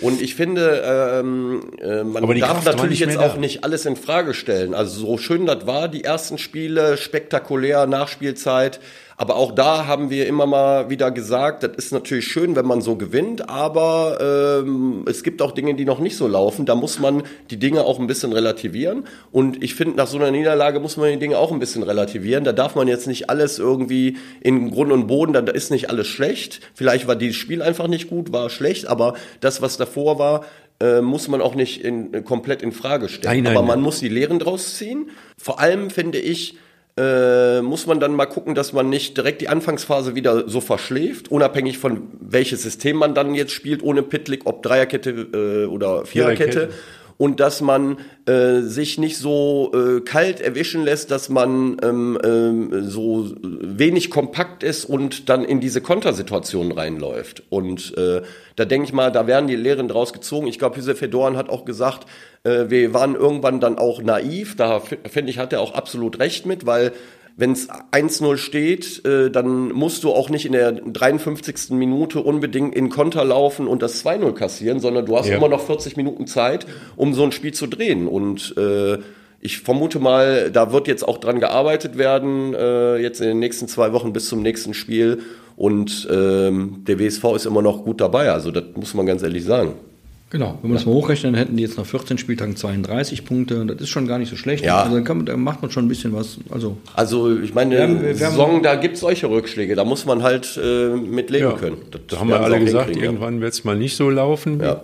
und ich finde, ähm, äh, man darf Kraft natürlich jetzt auch da. nicht alles in Frage stellen. Also so schön das war, die ersten Spiele, spektakulär, Nachspielzeit. Aber auch da haben wir immer mal wieder gesagt, das ist natürlich schön, wenn man so gewinnt, aber ähm, es gibt auch Dinge, die noch nicht so laufen. Da muss man die Dinge auch ein bisschen relativieren. Und ich finde, nach so einer Niederlage muss man die Dinge auch ein bisschen relativieren. Da darf man jetzt nicht alles irgendwie in Grund und Boden, da ist nicht alles schlecht. Vielleicht war dieses Spiel einfach nicht gut, war schlecht, aber das, was davor war, äh, muss man auch nicht in, komplett in Frage stellen. Nein, nein, aber man nein. muss die Lehren draus ziehen. Vor allem finde ich, äh, muss man dann mal gucken, dass man nicht direkt die Anfangsphase wieder so verschläft, unabhängig von welches System man dann jetzt spielt, ohne Pitlick, ob Dreierkette äh, oder Viererkette. Viererkette und dass man äh, sich nicht so äh, kalt erwischen lässt, dass man ähm, ähm, so wenig kompakt ist und dann in diese Kontersituation reinläuft. Und äh, da denke ich mal, da werden die Lehren draus gezogen. Ich glaube, Josef Fedoran hat auch gesagt, äh, wir waren irgendwann dann auch naiv. Da finde ich, hat er auch absolut recht mit, weil wenn es 1-0 steht, äh, dann musst du auch nicht in der 53. Minute unbedingt in Konter laufen und das 2-0 kassieren, sondern du hast ja. immer noch 40 Minuten Zeit, um so ein Spiel zu drehen. Und äh, ich vermute mal, da wird jetzt auch dran gearbeitet werden, äh, jetzt in den nächsten zwei Wochen bis zum nächsten Spiel. Und ähm, der WSV ist immer noch gut dabei. Also das muss man ganz ehrlich sagen. Genau, wenn man ja. das mal hochrechnet, dann hätten die jetzt nach 14 Spieltagen 32 Punkte. Das ist schon gar nicht so schlecht. Ja. Also dann, macht man schon ein bisschen was. Also, also ich meine, wir haben, wir Saison, da gibt es solche Rückschläge. Da muss man halt äh, mit leben ja. können. Das da haben wir alle gesagt, irgendwann wird es mal nicht so laufen. Ja.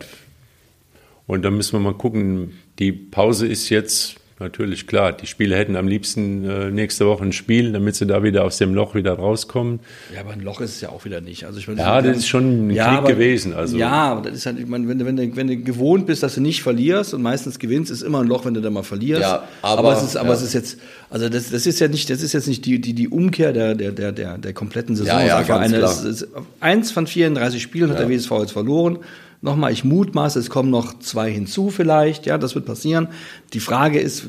Und dann müssen wir mal gucken. Die Pause ist jetzt natürlich klar. Die Spieler hätten am liebsten äh, nächste Woche ein Spiel, damit sie da wieder aus dem Loch wieder rauskommen. Ja, aber ein Loch ist es ja auch wieder nicht. Also ich meine, ja, das ist schon ein ja, Krieg aber, gewesen. Also. Ja, aber das ist halt, ich meine, wenn, wenn, du, wenn du gewohnt bist, dass du nicht verlierst und meistens gewinnst, ist immer ein Loch, wenn du da mal verlierst. Ja, aber, aber es ist, aber ja. es ist jetzt, also das, das ist ja nicht, das ist jetzt nicht die, die, die Umkehr der, der, der, der, der kompletten Saison. Ja, ja, ganz eine, klar. Es, es, eins von 34 Spielen hat der WSV jetzt verloren. Nochmal, ich mutmaße, es kommen noch zwei hinzu vielleicht, ja, das wird passieren. Die Frage ist,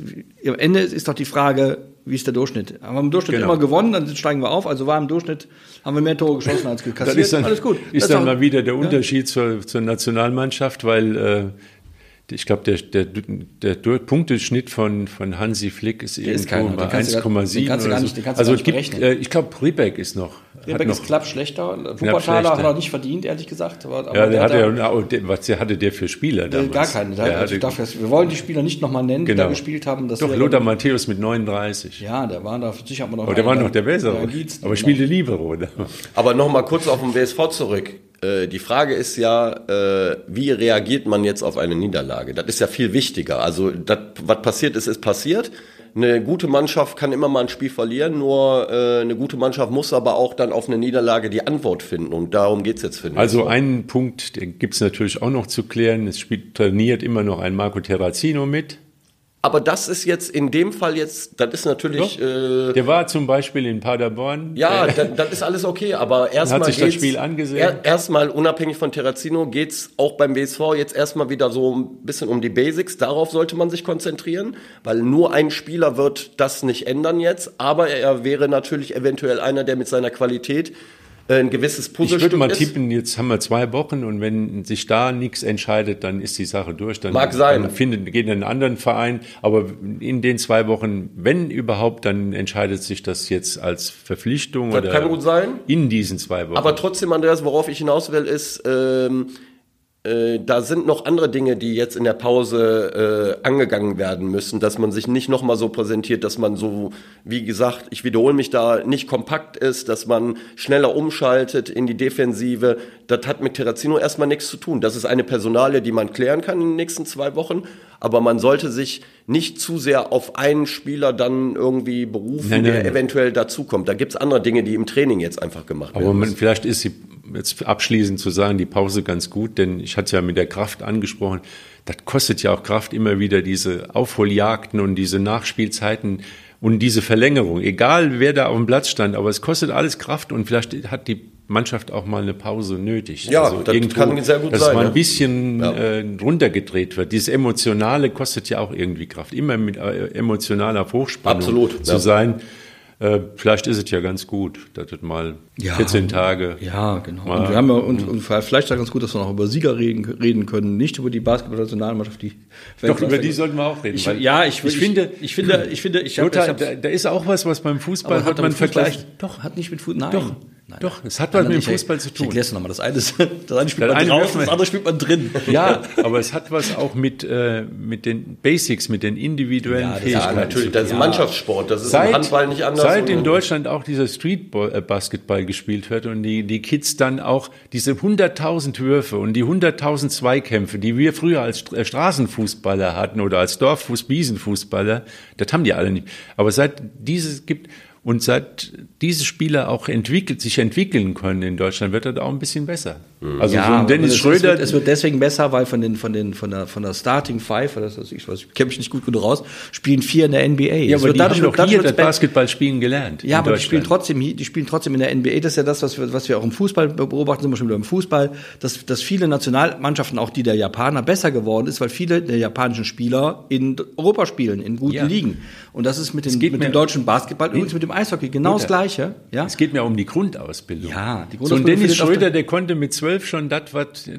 am Ende ist doch die Frage, wie ist der Durchschnitt? Haben wir im Durchschnitt genau. immer gewonnen, dann steigen wir auf. Also war im Durchschnitt, haben wir mehr Tore geschossen als gekassiert. ist dann, Alles gut. Ist das dann mal wieder der Unterschied ja. zur, zur Nationalmannschaft, weil äh, ich glaube, der, der, der Punkteschnitt von, von Hansi Flick ist irgendwo bei 1,7 oder so. also es gibt, äh, ich glaube, Riebeck ist noch Rehbeck ist knapp schlechter. Wuppertaler hat er nicht verdient, ehrlich gesagt. Aber, ja, der hatte ja, was hatte der für Spieler damals? Gar keine. Der hatte, dafür, wir wollen die Spieler nicht nochmal nennen, genau. die da genau. gespielt haben. Doch, Lothar Matthäus mit 39. Ja, der war da, sicher hat man noch. Aber der war noch der bessere. aber spielte Libero. Oder? Aber nochmal kurz auf den WSV zurück. Äh, die Frage ist ja, äh, wie reagiert man jetzt auf eine Niederlage? Das ist ja viel wichtiger. Also, das, was passiert ist, ist passiert eine gute Mannschaft kann immer mal ein Spiel verlieren, nur äh, eine gute Mannschaft muss aber auch dann auf eine Niederlage die Antwort finden. Und darum geht's jetzt, finde ich. Also einen Punkt, den gibt's natürlich auch noch zu klären. Es spielt, trainiert immer noch ein Marco Terrazino mit. Aber das ist jetzt in dem Fall jetzt, das ist natürlich. Äh, der war zum Beispiel in Paderborn. Ja, das, das ist alles okay, aber erstmal. Hat sich das Spiel angesehen. Er, erstmal, unabhängig von Terrazino, geht's auch beim BSV jetzt erstmal wieder so ein bisschen um die Basics. Darauf sollte man sich konzentrieren, weil nur ein Spieler wird das nicht ändern jetzt. Aber er wäre natürlich eventuell einer, der mit seiner Qualität äh, ein gewisses Puzzlestück Ich würde mal tippen, jetzt haben wir zwei Wochen und wenn sich da nichts entscheidet, dann ist die Sache durch. Dann, Mag sein. Dann findet, geht in einen anderen Verein. Aber in den zwei Wochen, wenn überhaupt, dann entscheidet sich das jetzt als Verpflichtung. Das oder kann gut sein. In diesen zwei Wochen. Aber trotzdem, Andreas, worauf ich hinaus will, ist, ähm, äh, da sind noch andere Dinge, die jetzt in der Pause äh, angegangen werden müssen, dass man sich nicht nochmal so präsentiert, dass man so, wie gesagt, ich wiederhole mich da, nicht kompakt ist, dass man schneller umschaltet in die Defensive. Das hat mit Terrazino erstmal nichts zu tun. Das ist eine Personale, die man klären kann in den nächsten zwei Wochen, aber man sollte sich nicht zu sehr auf einen Spieler dann irgendwie berufen, nein, nein, der nein. eventuell dazukommt. Da gibt's andere Dinge, die im Training jetzt einfach gemacht werden. Aber vielleicht ist sie jetzt abschließend zu sagen, die Pause ganz gut, denn ich hatte ja mit der Kraft angesprochen. Das kostet ja auch Kraft immer wieder diese Aufholjagden und diese Nachspielzeiten und diese Verlängerung. Egal wer da auf dem Platz stand, aber es kostet alles Kraft und vielleicht hat die Mannschaft auch mal eine Pause nötig. Ja, also das irgendwo, kann sehr gut dass sein. Dass mal ein bisschen ja. äh, runtergedreht wird. Dieses Emotionale kostet ja auch irgendwie Kraft. Immer mit äh, emotionaler Hochspannung Absolut, zu ja. sein. Äh, vielleicht ist es ja ganz gut, dass es mal ja, 14 Tage. Ja, genau. Und wir haben ja, und, und vielleicht ist ganz gut, dass wir noch über Sieger reden, reden können, nicht über die Basketball-Nationalmannschaft, die Doch, über die sollten wir auch reden. Ich, ja, ich, ich, finde, ich finde, ich finde, ich, hab, ich da, da, ist auch was, was beim Fußball hat man vergleicht. Doch, hat nicht mit Fußball, nein. Doch. Nein. Doch, es hat was mit dem Fußball zu tun. Ich erkläre nochmal. Das eine, ist, das eine spielt das man draußen, das andere spielt man drin. Ja, aber es hat was auch mit, äh, mit den Basics, mit den individuellen ja, Fähigkeiten. Ja, natürlich. Das ist ja. Mannschaftssport. Das ist seit, im Handball nicht anders. Seit in Deutschland auch dieser Street-Basketball äh, gespielt wird und die, die Kids dann auch diese 100.000 Würfe und die 100.000 Zweikämpfe, die wir früher als äh, Straßenfußballer hatten oder als Dorffuß, Biesenfußballer, das haben die alle nicht. Aber seit dieses gibt, und seit diese Spieler auch entwickelt, sich entwickeln können in Deutschland, wird das auch ein bisschen besser. Mhm. Also ja, so ein Dennis es, Schröder. Es wird, es wird, deswegen besser, weil von den, von den, von der, von der Starting Five, das ist, ich, ich kenne mich nicht gut genug raus, spielen vier in der NBA. Ja, aber die dadurch, haben doch hier das Basketballspielen gelernt. Ja, aber die spielen trotzdem, die spielen trotzdem in der NBA. Das ist ja das, was wir, was wir auch im Fußball beobachten, sind wir schon wieder im Fußball, dass, dass viele Nationalmannschaften, auch die der Japaner, besser geworden ist, weil viele der japanischen Spieler in Europa spielen, in guten ja. Ligen. Und das ist mit, den, mit dem deutschen Basketball, übrigens mit dem Eishockey genau das Gleiche. Ja? Es geht mir um die Grundausbildung. Ja, die Grundausbildung. So ein Dennis Schröder, der konnte mit zwölf schon das, was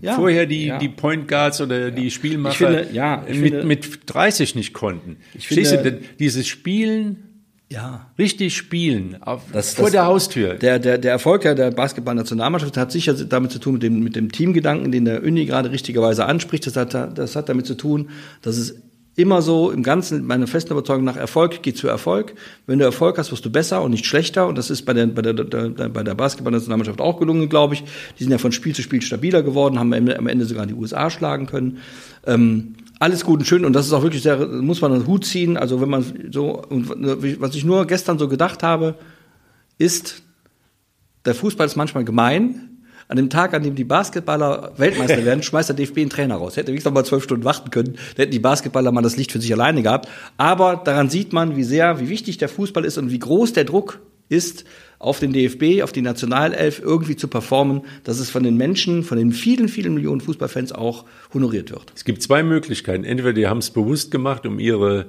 ja, vorher die, ja. die Point Guards oder die Spielmacher finde, ja, mit, finde, mit 30 nicht konnten. Ich finde, du, dieses Spielen ja. Richtig spielen, auf, das, vor das, der Haustür. Der, der, der Erfolg der Basketball-Nationalmannschaft hat sicher damit zu tun mit dem, mit dem Teamgedanken, den der Uni gerade richtigerweise anspricht. Das hat, das hat damit zu tun, dass es immer so im Ganzen, meiner festen Überzeugung nach, Erfolg geht zu Erfolg. Wenn du Erfolg hast, wirst du besser und nicht schlechter. Und das ist bei der, bei der, der, bei der Basketball-Nationalmannschaft auch gelungen, glaube ich. Die sind ja von Spiel zu Spiel stabiler geworden, haben am Ende sogar die USA schlagen können. Ähm, alles gut und schön und das ist auch wirklich sehr, muss man einen Hut ziehen. Also wenn man so, und was ich nur gestern so gedacht habe, ist, der Fußball ist manchmal gemein, an dem Tag, an dem die Basketballer Weltmeister werden, schmeißt der DFB einen Trainer raus. Hätte wenigstens noch mal zwölf Stunden warten können, dann hätten die Basketballer mal das Licht für sich alleine gehabt. Aber daran sieht man, wie sehr, wie wichtig der Fußball ist und wie groß der Druck ist, auf den DFB, auf die Nationalelf irgendwie zu performen, dass es von den Menschen, von den vielen, vielen Millionen Fußballfans auch honoriert wird. Es gibt zwei Möglichkeiten. Entweder die haben es bewusst gemacht, um ihre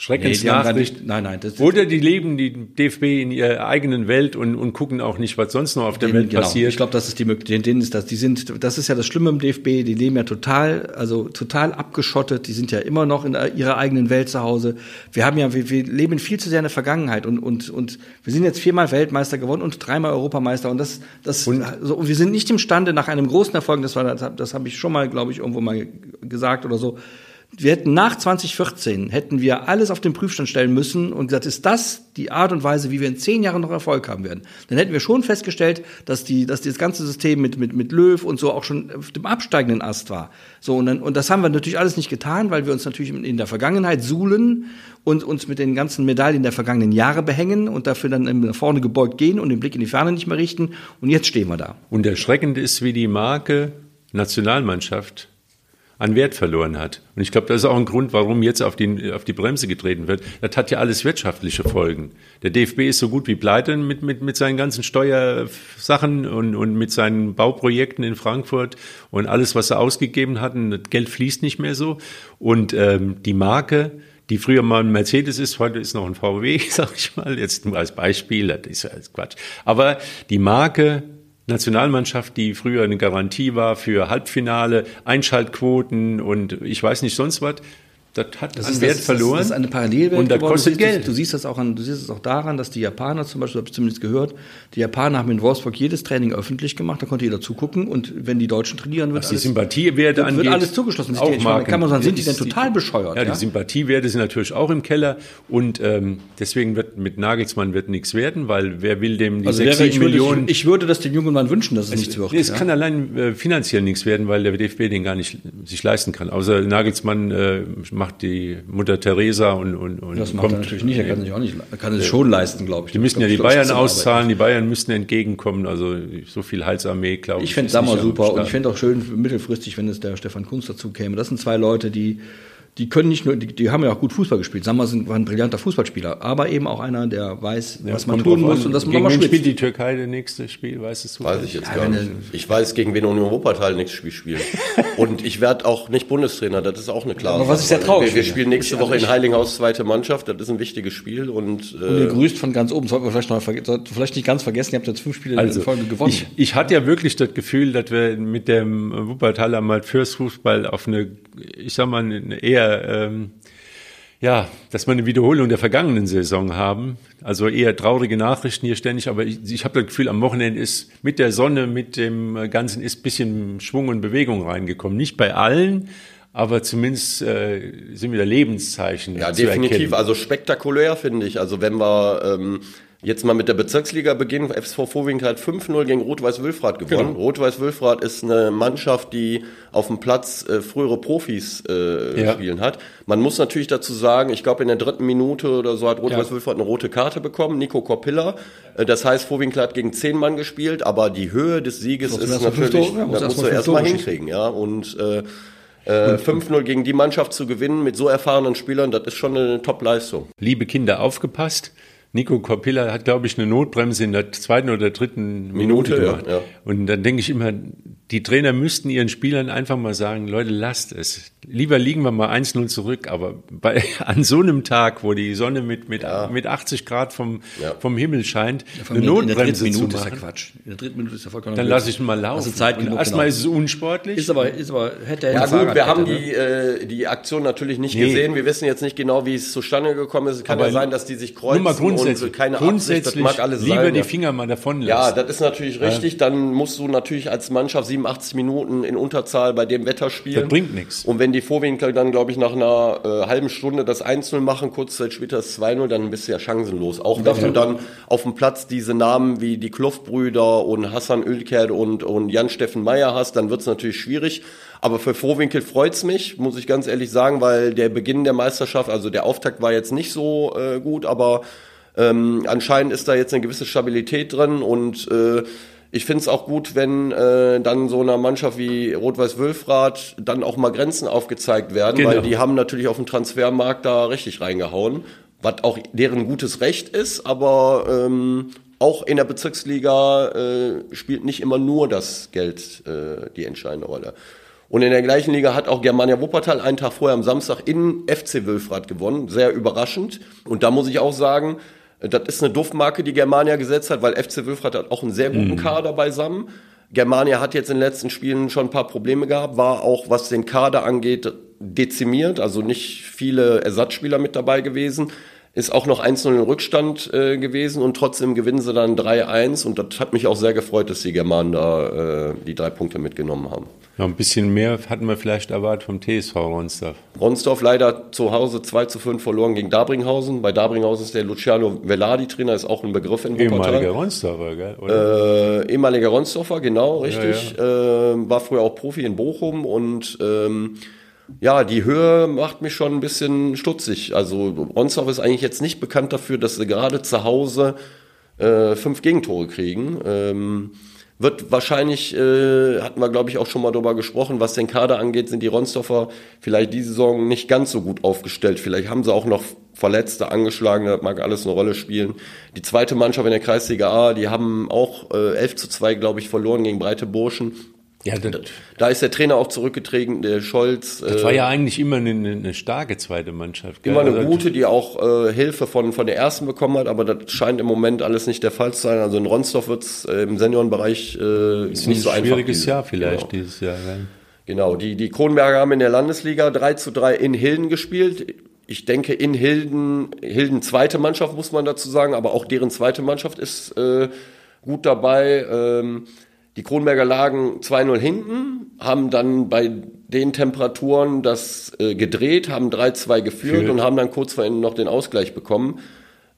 Schreckensnachricht. Nee, nein, nein. Das, Oder die leben die DFB in ihrer eigenen Welt und, und gucken auch nicht, was sonst noch auf der den, Welt genau. passiert. Ich glaube, das ist die Möglichkeit. Denen ist das. Die sind, das ist ja das Schlimme im DFB. Die leben ja total, also total abgeschottet. Die sind ja immer noch in ihrer eigenen Welt zu Hause. Wir haben ja, wir, wir leben viel zu sehr in der Vergangenheit und und und wir sind jetzt viermal Weltmeister gewonnen und dreimal Europameister und das das und, so, und wir sind nicht imstande nach einem großen Erfolg. Das war das, das habe ich schon mal, glaube ich, irgendwo mal gesagt oder so wir hätten nach 2014 hätten wir alles auf den Prüfstand stellen müssen und gesagt, ist das die Art und Weise, wie wir in zehn Jahren noch Erfolg haben werden? Dann hätten wir schon festgestellt, dass die, dass das ganze System mit mit mit Löw und so auch schon auf dem absteigenden Ast war. So und dann, und das haben wir natürlich alles nicht getan, weil wir uns natürlich in der Vergangenheit suhlen und uns mit den ganzen Medaillen der vergangenen Jahre behängen und dafür dann nach vorne gebeugt gehen und den Blick in die Ferne nicht mehr richten. Und jetzt stehen wir da. Und erschreckend ist, wie die Marke Nationalmannschaft an Wert verloren hat. Und ich glaube, das ist auch ein Grund, warum jetzt auf die, auf die Bremse getreten wird. Das hat ja alles wirtschaftliche Folgen. Der DFB ist so gut wie pleite mit, mit, mit seinen ganzen Steuersachen und, und mit seinen Bauprojekten in Frankfurt und alles, was er ausgegeben hat. Und das Geld fließt nicht mehr so. Und ähm, die Marke, die früher mal ein Mercedes ist, heute ist noch ein VW, sag ich mal, jetzt nur als Beispiel, das ist ja Quatsch. Aber die Marke Nationalmannschaft, die früher eine Garantie war für Halbfinale, Einschaltquoten und ich weiß nicht sonst was, das hat das an Wert das, verloren. Das ist eine Parallelwelt und das kostet du Geld. du siehst das auch an, du siehst es auch daran, dass die Japaner zum Beispiel, habe ich zumindest gehört, die Japaner haben in Wolfsburg jedes Training öffentlich gemacht, da konnte jeder zugucken und wenn die Deutschen trainieren, wird Was alles, die Sympathiewerte wird, wird alles zugeschlossen. Auch die, meine, kann man sagen, sind die denn total bescheuert? Ja, ja, die Sympathiewerte sind natürlich auch im Keller und ähm, deswegen wird mit Nagelsmann wird nichts werden, weil wer will dem die also 6 wäre, ich Millionen? Würde, ich, ich, würde das dem jungen Mann wünschen, dass es, es nichts wird. Es ja. kann allein äh, finanziell nichts werden, weil der DFB den gar nicht sich leisten kann. Außer Nagelsmann äh, macht die Mutter Teresa und, und, und Das macht kommt, er natürlich nicht, er kann sich auch nicht, er kann es schon leisten, glaube ich. Die müssen ja die Bayern auszahlen, die Bayern müssten entgegenkommen, also so viel Heilsarmee, glaube ich. Ich fände Sammer super und ich fände auch schön mittelfristig, wenn es der Stefan Kunz dazu käme. Das sind zwei Leute, die die können nicht nur, die, die haben ja auch gut Fußball gespielt. Sammer war ein brillanter Fußballspieler, aber eben auch einer, der weiß, ja, was man tun muss und das gegen man wen spielt die Türkei das nächste Spiel, weiß es Weiß ich jetzt ja, gar nicht. Ich weiß, gegen wen Union Wuppertal nächstes Spiel spielt. und ich werde auch nicht Bundestrainer, das ist auch eine klare Aber was ist sehr traurig. Wir, wir spielen nächste ich, also Woche in Heilinghaus zweite Mannschaft, das ist ein wichtiges Spiel und, äh, und ihr grüßt von ganz oben, sollten wir vielleicht noch vielleicht nicht ganz vergessen, ihr habt jetzt fünf Spiele also, in Folge gewonnen. Ich, ich hatte ja wirklich das Gefühl, dass wir mit dem Wuppertaler mal fürs Fußball auf eine, ich sag mal, eine eher ähm, ja, dass wir eine Wiederholung der vergangenen Saison haben. Also eher traurige Nachrichten hier ständig, aber ich, ich habe das Gefühl, am Wochenende ist mit der Sonne, mit dem Ganzen ist bisschen Schwung und Bewegung reingekommen. Nicht bei allen, aber zumindest äh, sind wieder Lebenszeichen. Ja, definitiv. Also spektakulär finde ich. Also wenn wir ähm, Jetzt mal mit der Bezirksliga beginnen. FSV Vorwinkel hat 5-0 gegen Rot-Weiß-Wülfrath gewonnen. Genau. Rot-Weiß-Wülfrath ist eine Mannschaft, die auf dem Platz äh, frühere Profis äh, ja. spielen hat. Man muss natürlich dazu sagen, ich glaube in der dritten Minute oder so hat Rot-Weiß-Wülfrath eine rote Karte bekommen, Nico Korpilla. Äh, das heißt, Vorwinkel hat gegen zehn Mann gespielt, aber die Höhe des Sieges ist natürlich, ja, das musst du erstmal hinkriegen, ja. Und äh, äh, 5-0 gegen die Mannschaft zu gewinnen mit so erfahrenen Spielern, das ist schon eine Top-Leistung. Liebe Kinder, aufgepasst. Nico Corpilla hat, glaube ich, eine Notbremse in der zweiten oder dritten Minute, Minute gemacht. Ja, ja. Und dann denke ich immer, die Trainer müssten ihren Spielern einfach mal sagen, Leute, lasst es. Lieber liegen wir mal 1-0 zurück, aber bei, an so einem Tag, wo die Sonne mit, mit, ja. mit 80 Grad vom, ja. vom Himmel scheint, ja, eine Notbremse in der Minute zu machen. Ist ja Quatsch. In der dritten Minute ist ja vollkommen Dann lasse ich ihn mal laufen. Also Zeit genug, erstmal genau. ist es unsportlich. Ist aber, ist aber, hätte er Ja gut, wir haben die, ne? äh, die Aktion natürlich nicht nee. gesehen. Wir wissen jetzt nicht genau, wie es zustande gekommen ist. Es kann aber ja sein, dass die sich kreuzen nur mal grundsätzlich, und keine grundsätzlich Absicht, das mag alles lieber sein. die Finger mal davon lassen. Ja, das ist natürlich richtig. Dann musst du natürlich als Mannschaft 87 Minuten in Unterzahl bei dem Wetter spielen. Das bringt nichts. Und wenn die Vorwinkel dann, glaube ich, nach einer äh, halben Stunde das 1-0 machen, kurz Zeit später das 2-0, dann bist du ja chancenlos. Auch wenn du dann auf dem Platz diese Namen wie die Kluftbrüder und Hassan Ölker und, und Jan-Steffen Meyer hast, dann wird es natürlich schwierig. Aber für Vorwinkel freut's mich, muss ich ganz ehrlich sagen, weil der Beginn der Meisterschaft, also der Auftakt war jetzt nicht so äh, gut, aber ähm, anscheinend ist da jetzt eine gewisse Stabilität drin und äh, ich finde es auch gut, wenn äh, dann so einer Mannschaft wie Rot-Weiß-Wülfrath dann auch mal Grenzen aufgezeigt werden, genau. weil die haben natürlich auf dem Transfermarkt da richtig reingehauen, was auch deren gutes Recht ist, aber ähm, auch in der Bezirksliga äh, spielt nicht immer nur das Geld äh, die entscheidende Rolle. Und in der gleichen Liga hat auch Germania Wuppertal einen Tag vorher am Samstag in FC Wülfrath gewonnen. Sehr überraschend. Und da muss ich auch sagen, das ist eine Duftmarke, die Germania gesetzt hat, weil FC Wülfrath hat auch einen sehr guten mhm. Kader beisammen. Germania hat jetzt in den letzten Spielen schon ein paar Probleme gehabt, war auch, was den Kader angeht, dezimiert, also nicht viele Ersatzspieler mit dabei gewesen ist auch noch 1-0 in Rückstand äh, gewesen und trotzdem gewinnen sie dann 3-1 und das hat mich auch sehr gefreut, dass die Germanen da äh, die drei Punkte mitgenommen haben. Ja, ein bisschen mehr hatten wir vielleicht erwartet vom TSV Ronsdorf. Ronsdorf leider zu Hause 2 zu 5 verloren gegen Dabringhausen. Bei Dabringhausen ist der Luciano Vellardi Trainer, ist auch ein Begriff in Wuppertal. Ehemaliger Ronsdorfer, gell? Oder? Äh, ehemaliger Ronsdorfer, genau, richtig. Ja, ja. Äh, war früher auch Profi in Bochum und ähm, ja, die Höhe macht mich schon ein bisschen stutzig. Also Ronsdorf ist eigentlich jetzt nicht bekannt dafür, dass sie gerade zu Hause äh, fünf Gegentore kriegen. Ähm, wird wahrscheinlich, äh, hatten wir glaube ich auch schon mal drüber gesprochen, was den Kader angeht, sind die Ronsdorfer vielleicht diese Saison nicht ganz so gut aufgestellt. Vielleicht haben sie auch noch Verletzte, Angeschlagene, das mag alles eine Rolle spielen. Die zweite Mannschaft in der Kreisliga A, die haben auch äh, 11 zu 2, glaube ich, verloren gegen Breite Burschen. Ja, das, da ist der Trainer auch zurückgetreten, der Scholz. Das äh, war ja eigentlich immer eine, eine starke zweite Mannschaft. Gell? Immer eine also, gute, die auch äh, Hilfe von, von der ersten bekommen hat, aber das scheint im Moment alles nicht der Fall zu sein. Also in Ronsdorf wird es äh, im Seniorenbereich äh, nicht so einfach. Ein schwieriges Jahr vielleicht genau. dieses Jahr. Ja. Genau, die, die Kronberger haben in der Landesliga 3 zu 3 in Hilden gespielt. Ich denke, in Hilden, Hilden zweite Mannschaft muss man dazu sagen, aber auch deren zweite Mannschaft ist äh, gut dabei. Ähm, die Kronberger lagen 2-0 hinten, haben dann bei den Temperaturen das äh, gedreht, haben 3-2 geführt Für. und haben dann kurz vor Ende noch den Ausgleich bekommen.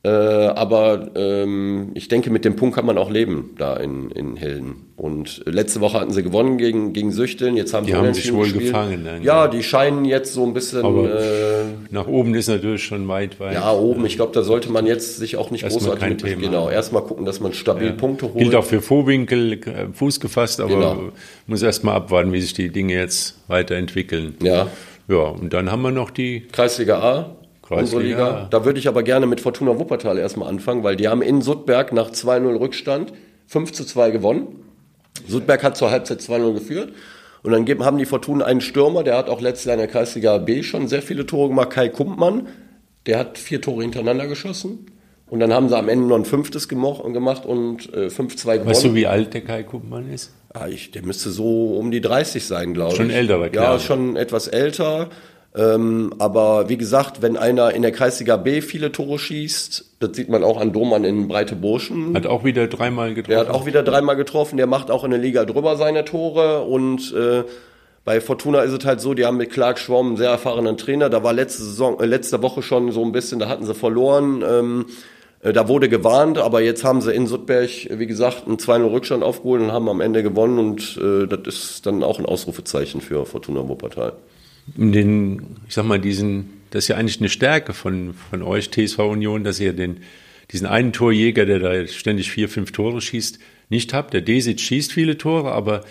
Äh, aber ähm, ich denke, mit dem Punkt kann man auch leben da in, in Hilden. Und letzte Woche hatten sie gewonnen gegen, gegen Süchteln. Jetzt haben die sie haben sich wohl gespielt. gefangen. Dann, ja, ja, die scheinen jetzt so ein bisschen. Aber äh, nach oben ist natürlich schon weit, weit. Ja, oben. Ich glaube, da sollte man jetzt sich auch nicht großartig mit. Thema. Genau, erstmal gucken, dass man stabil ja. Punkte holt. Gilt auch für Vorwinkel, äh, Fuß gefasst, aber genau. muss erstmal abwarten, wie sich die Dinge jetzt weiterentwickeln. Ja. Ja, und dann haben wir noch die Kreisliga A unsere Liga. Da würde ich aber gerne mit Fortuna Wuppertal erstmal anfangen, weil die haben in Suttberg nach 2-0 Rückstand 5 zu 2 gewonnen. Suttberg hat zur Halbzeit 2-0 geführt. Und dann haben die Fortuna einen Stürmer, der hat auch letztes Jahr in der Kreisliga B schon sehr viele Tore gemacht, Kai Kumpmann. Der hat vier Tore hintereinander geschossen. Und dann haben sie am Ende noch ein fünftes gemacht und äh, 5-2 gewonnen. Weißt du, wie alt der Kai Kumpmann ist? Ah, ich, der müsste so um die 30 sein, glaube ich. Schon älter, aber klar. Ja, schon etwas älter. Ähm, aber wie gesagt, wenn einer in der Kreisliga B viele Tore schießt, das sieht man auch an Domann in Breite Burschen. Hat auch wieder dreimal getroffen. Der hat auch wieder dreimal getroffen. Der macht auch in der Liga drüber seine Tore. Und äh, bei Fortuna ist es halt so, die haben mit Clark Schwamm einen sehr erfahrenen Trainer. Da war letzte Saison, äh, letzte Woche schon so ein bisschen, da hatten sie verloren. Ähm, äh, da wurde gewarnt, aber jetzt haben sie in Suttberg, wie gesagt, einen 2-0 Rückstand aufgeholt und haben am Ende gewonnen. Und äh, das ist dann auch ein Ausrufezeichen für Fortuna Wuppertal den, ich sag mal, diesen, das ist ja eigentlich eine Stärke von, von euch, TSV Union, dass ihr den, diesen einen Torjäger, der da ständig vier, fünf Tore schießt, nicht habt. Der Desic schießt viele Tore, aber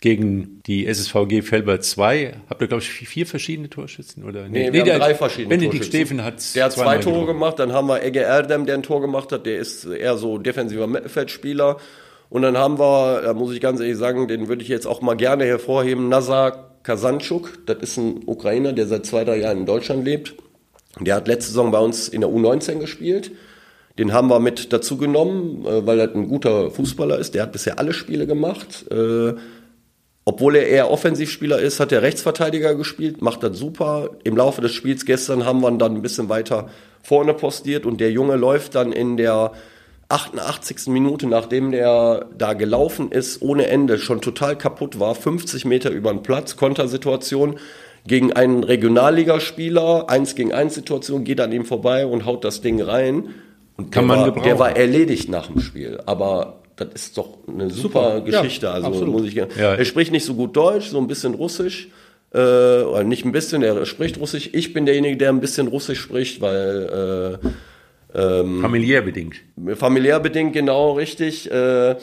gegen die SSVG Felber 2 habt ihr, glaube ich, vier verschiedene Torschützen? Oder? Nee, nee, nee, haben drei verschiedene Benedikt Steffen hat Der hat zwei Tore getroffen. gemacht, dann haben wir Egge Erdem, der ein Tor gemacht hat, der ist eher so defensiver Mittelfeldspieler. Und dann haben wir, da muss ich ganz ehrlich sagen, den würde ich jetzt auch mal gerne hervorheben, Nazar Kasanchuk, das ist ein Ukrainer, der seit zwei, drei Jahren in Deutschland lebt. Der hat letzte Saison bei uns in der U19 gespielt. Den haben wir mit dazu genommen, äh, weil er ein guter Fußballer ist. Der hat bisher alle Spiele gemacht. Äh, obwohl er eher Offensivspieler ist, hat er Rechtsverteidiger gespielt, macht das super. Im Laufe des Spiels gestern haben wir ihn dann ein bisschen weiter vorne postiert und der Junge läuft dann in der 88. Minute, nachdem der da gelaufen ist, ohne Ende, schon total kaputt war, 50 Meter über den Platz, Kontersituation gegen einen Regionalligaspieler, eins gegen eins Situation, geht an ihm vorbei und haut das Ding rein. Und Kann der, man war, der war erledigt nach dem Spiel. Aber das ist doch eine super, super. Geschichte. Ja, also absolut. muss ich ja. Er spricht nicht so gut Deutsch, so ein bisschen Russisch. Äh, oder nicht ein bisschen, er spricht Russisch. Ich bin derjenige, der ein bisschen Russisch spricht, weil äh, ähm, familiär bedingt. Familiär bedingt, genau, richtig. Äh, äh,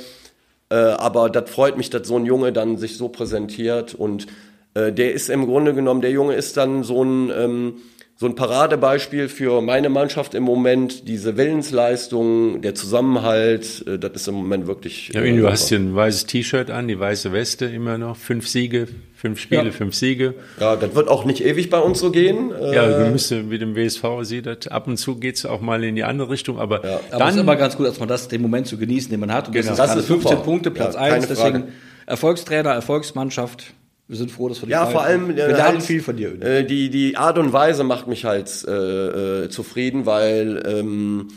aber das freut mich, dass so ein Junge dann sich so präsentiert und äh, der ist im Grunde genommen, der Junge ist dann so ein, ähm, so ein Paradebeispiel für meine Mannschaft im Moment, diese Willensleistung, der Zusammenhalt, äh, das ist im Moment wirklich. Ja, äh, du hast hier ein weißes T-Shirt an, die weiße Weste immer noch, fünf Siege, fünf Spiele, ja. fünf Siege. Ja, das wird auch nicht ewig bei uns so gehen. Ja, du müsstest mit dem WSV sieht das, ab und zu geht's auch mal in die andere Richtung, aber ja. dann aber es ist immer ganz gut, dass man das, den Moment zu genießen, den man hat. Und genau. das ist 15 super. Punkte, Platz ja, 1, deswegen Erfolgstrainer, Erfolgsmannschaft. Wir sind froh, dass wir die Ja, vor allem wir lernen halt, viel von dir. Äh, die die Art und Weise macht mich halt äh, äh, zufrieden, weil ähm,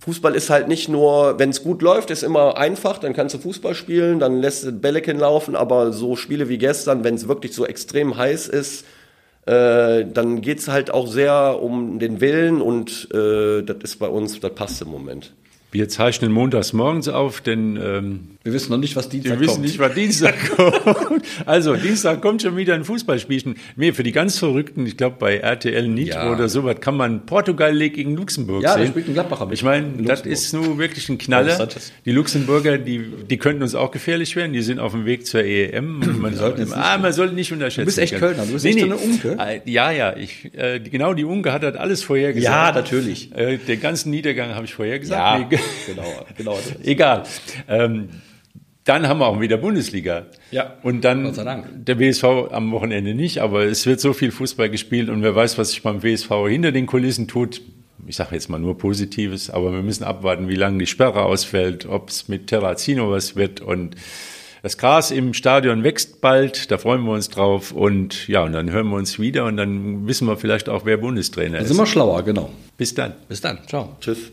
Fußball ist halt nicht nur, wenn es gut läuft, ist immer einfach, dann kannst du Fußball spielen, dann lässt du Bällekin laufen, aber so Spiele wie gestern, wenn es wirklich so extrem heiß ist, äh, dann geht's halt auch sehr um den Willen und äh, das ist bei uns, das passt im Moment. Wir zeichnen montags morgens auf, denn ähm, wir wissen noch nicht, was Dienstag kommt. Wir wissen nicht, was Dienstag kommt. Also Dienstag kommt schon wieder ein Fußballspielchen. Mir für die ganz Verrückten, ich glaube bei RTL Nitro ja. oder sowas, kann man Portugal gegen Luxemburg ja, sehen. Ja, der spielt in Gladbacher mit. Ich meine, das ist nur wirklich ein Knaller. Die Luxemburger, die, die könnten uns auch gefährlich werden. Die sind auf dem Weg zur EM. Man, sollte ah, man sollte nicht unterschätzen. Du bist echt Kölner. Du bist nee, nee. so eine Unke. Äh, ja, ja. Ich, äh, genau, die Unke hat das alles vorhergesagt. Ja, natürlich. Äh, den ganzen Niedergang habe ich vorhergesagt. Ja, nee. Genau. genau Egal. Ähm, dann haben wir auch wieder Bundesliga. Ja. Und dann der WSV am Wochenende nicht, aber es wird so viel Fußball gespielt und wer weiß, was sich beim WSV hinter den Kulissen tut. Ich sage jetzt mal nur Positives, aber wir müssen abwarten, wie lange die Sperre ausfällt, ob es mit Terrazino was wird und das Gras im Stadion wächst bald, da freuen wir uns drauf und ja, und dann hören wir uns wieder und dann wissen wir vielleicht auch, wer Bundestrainer ist. Dann sind wir schlauer, genau. Bis dann. Bis dann. Ciao. Tschüss.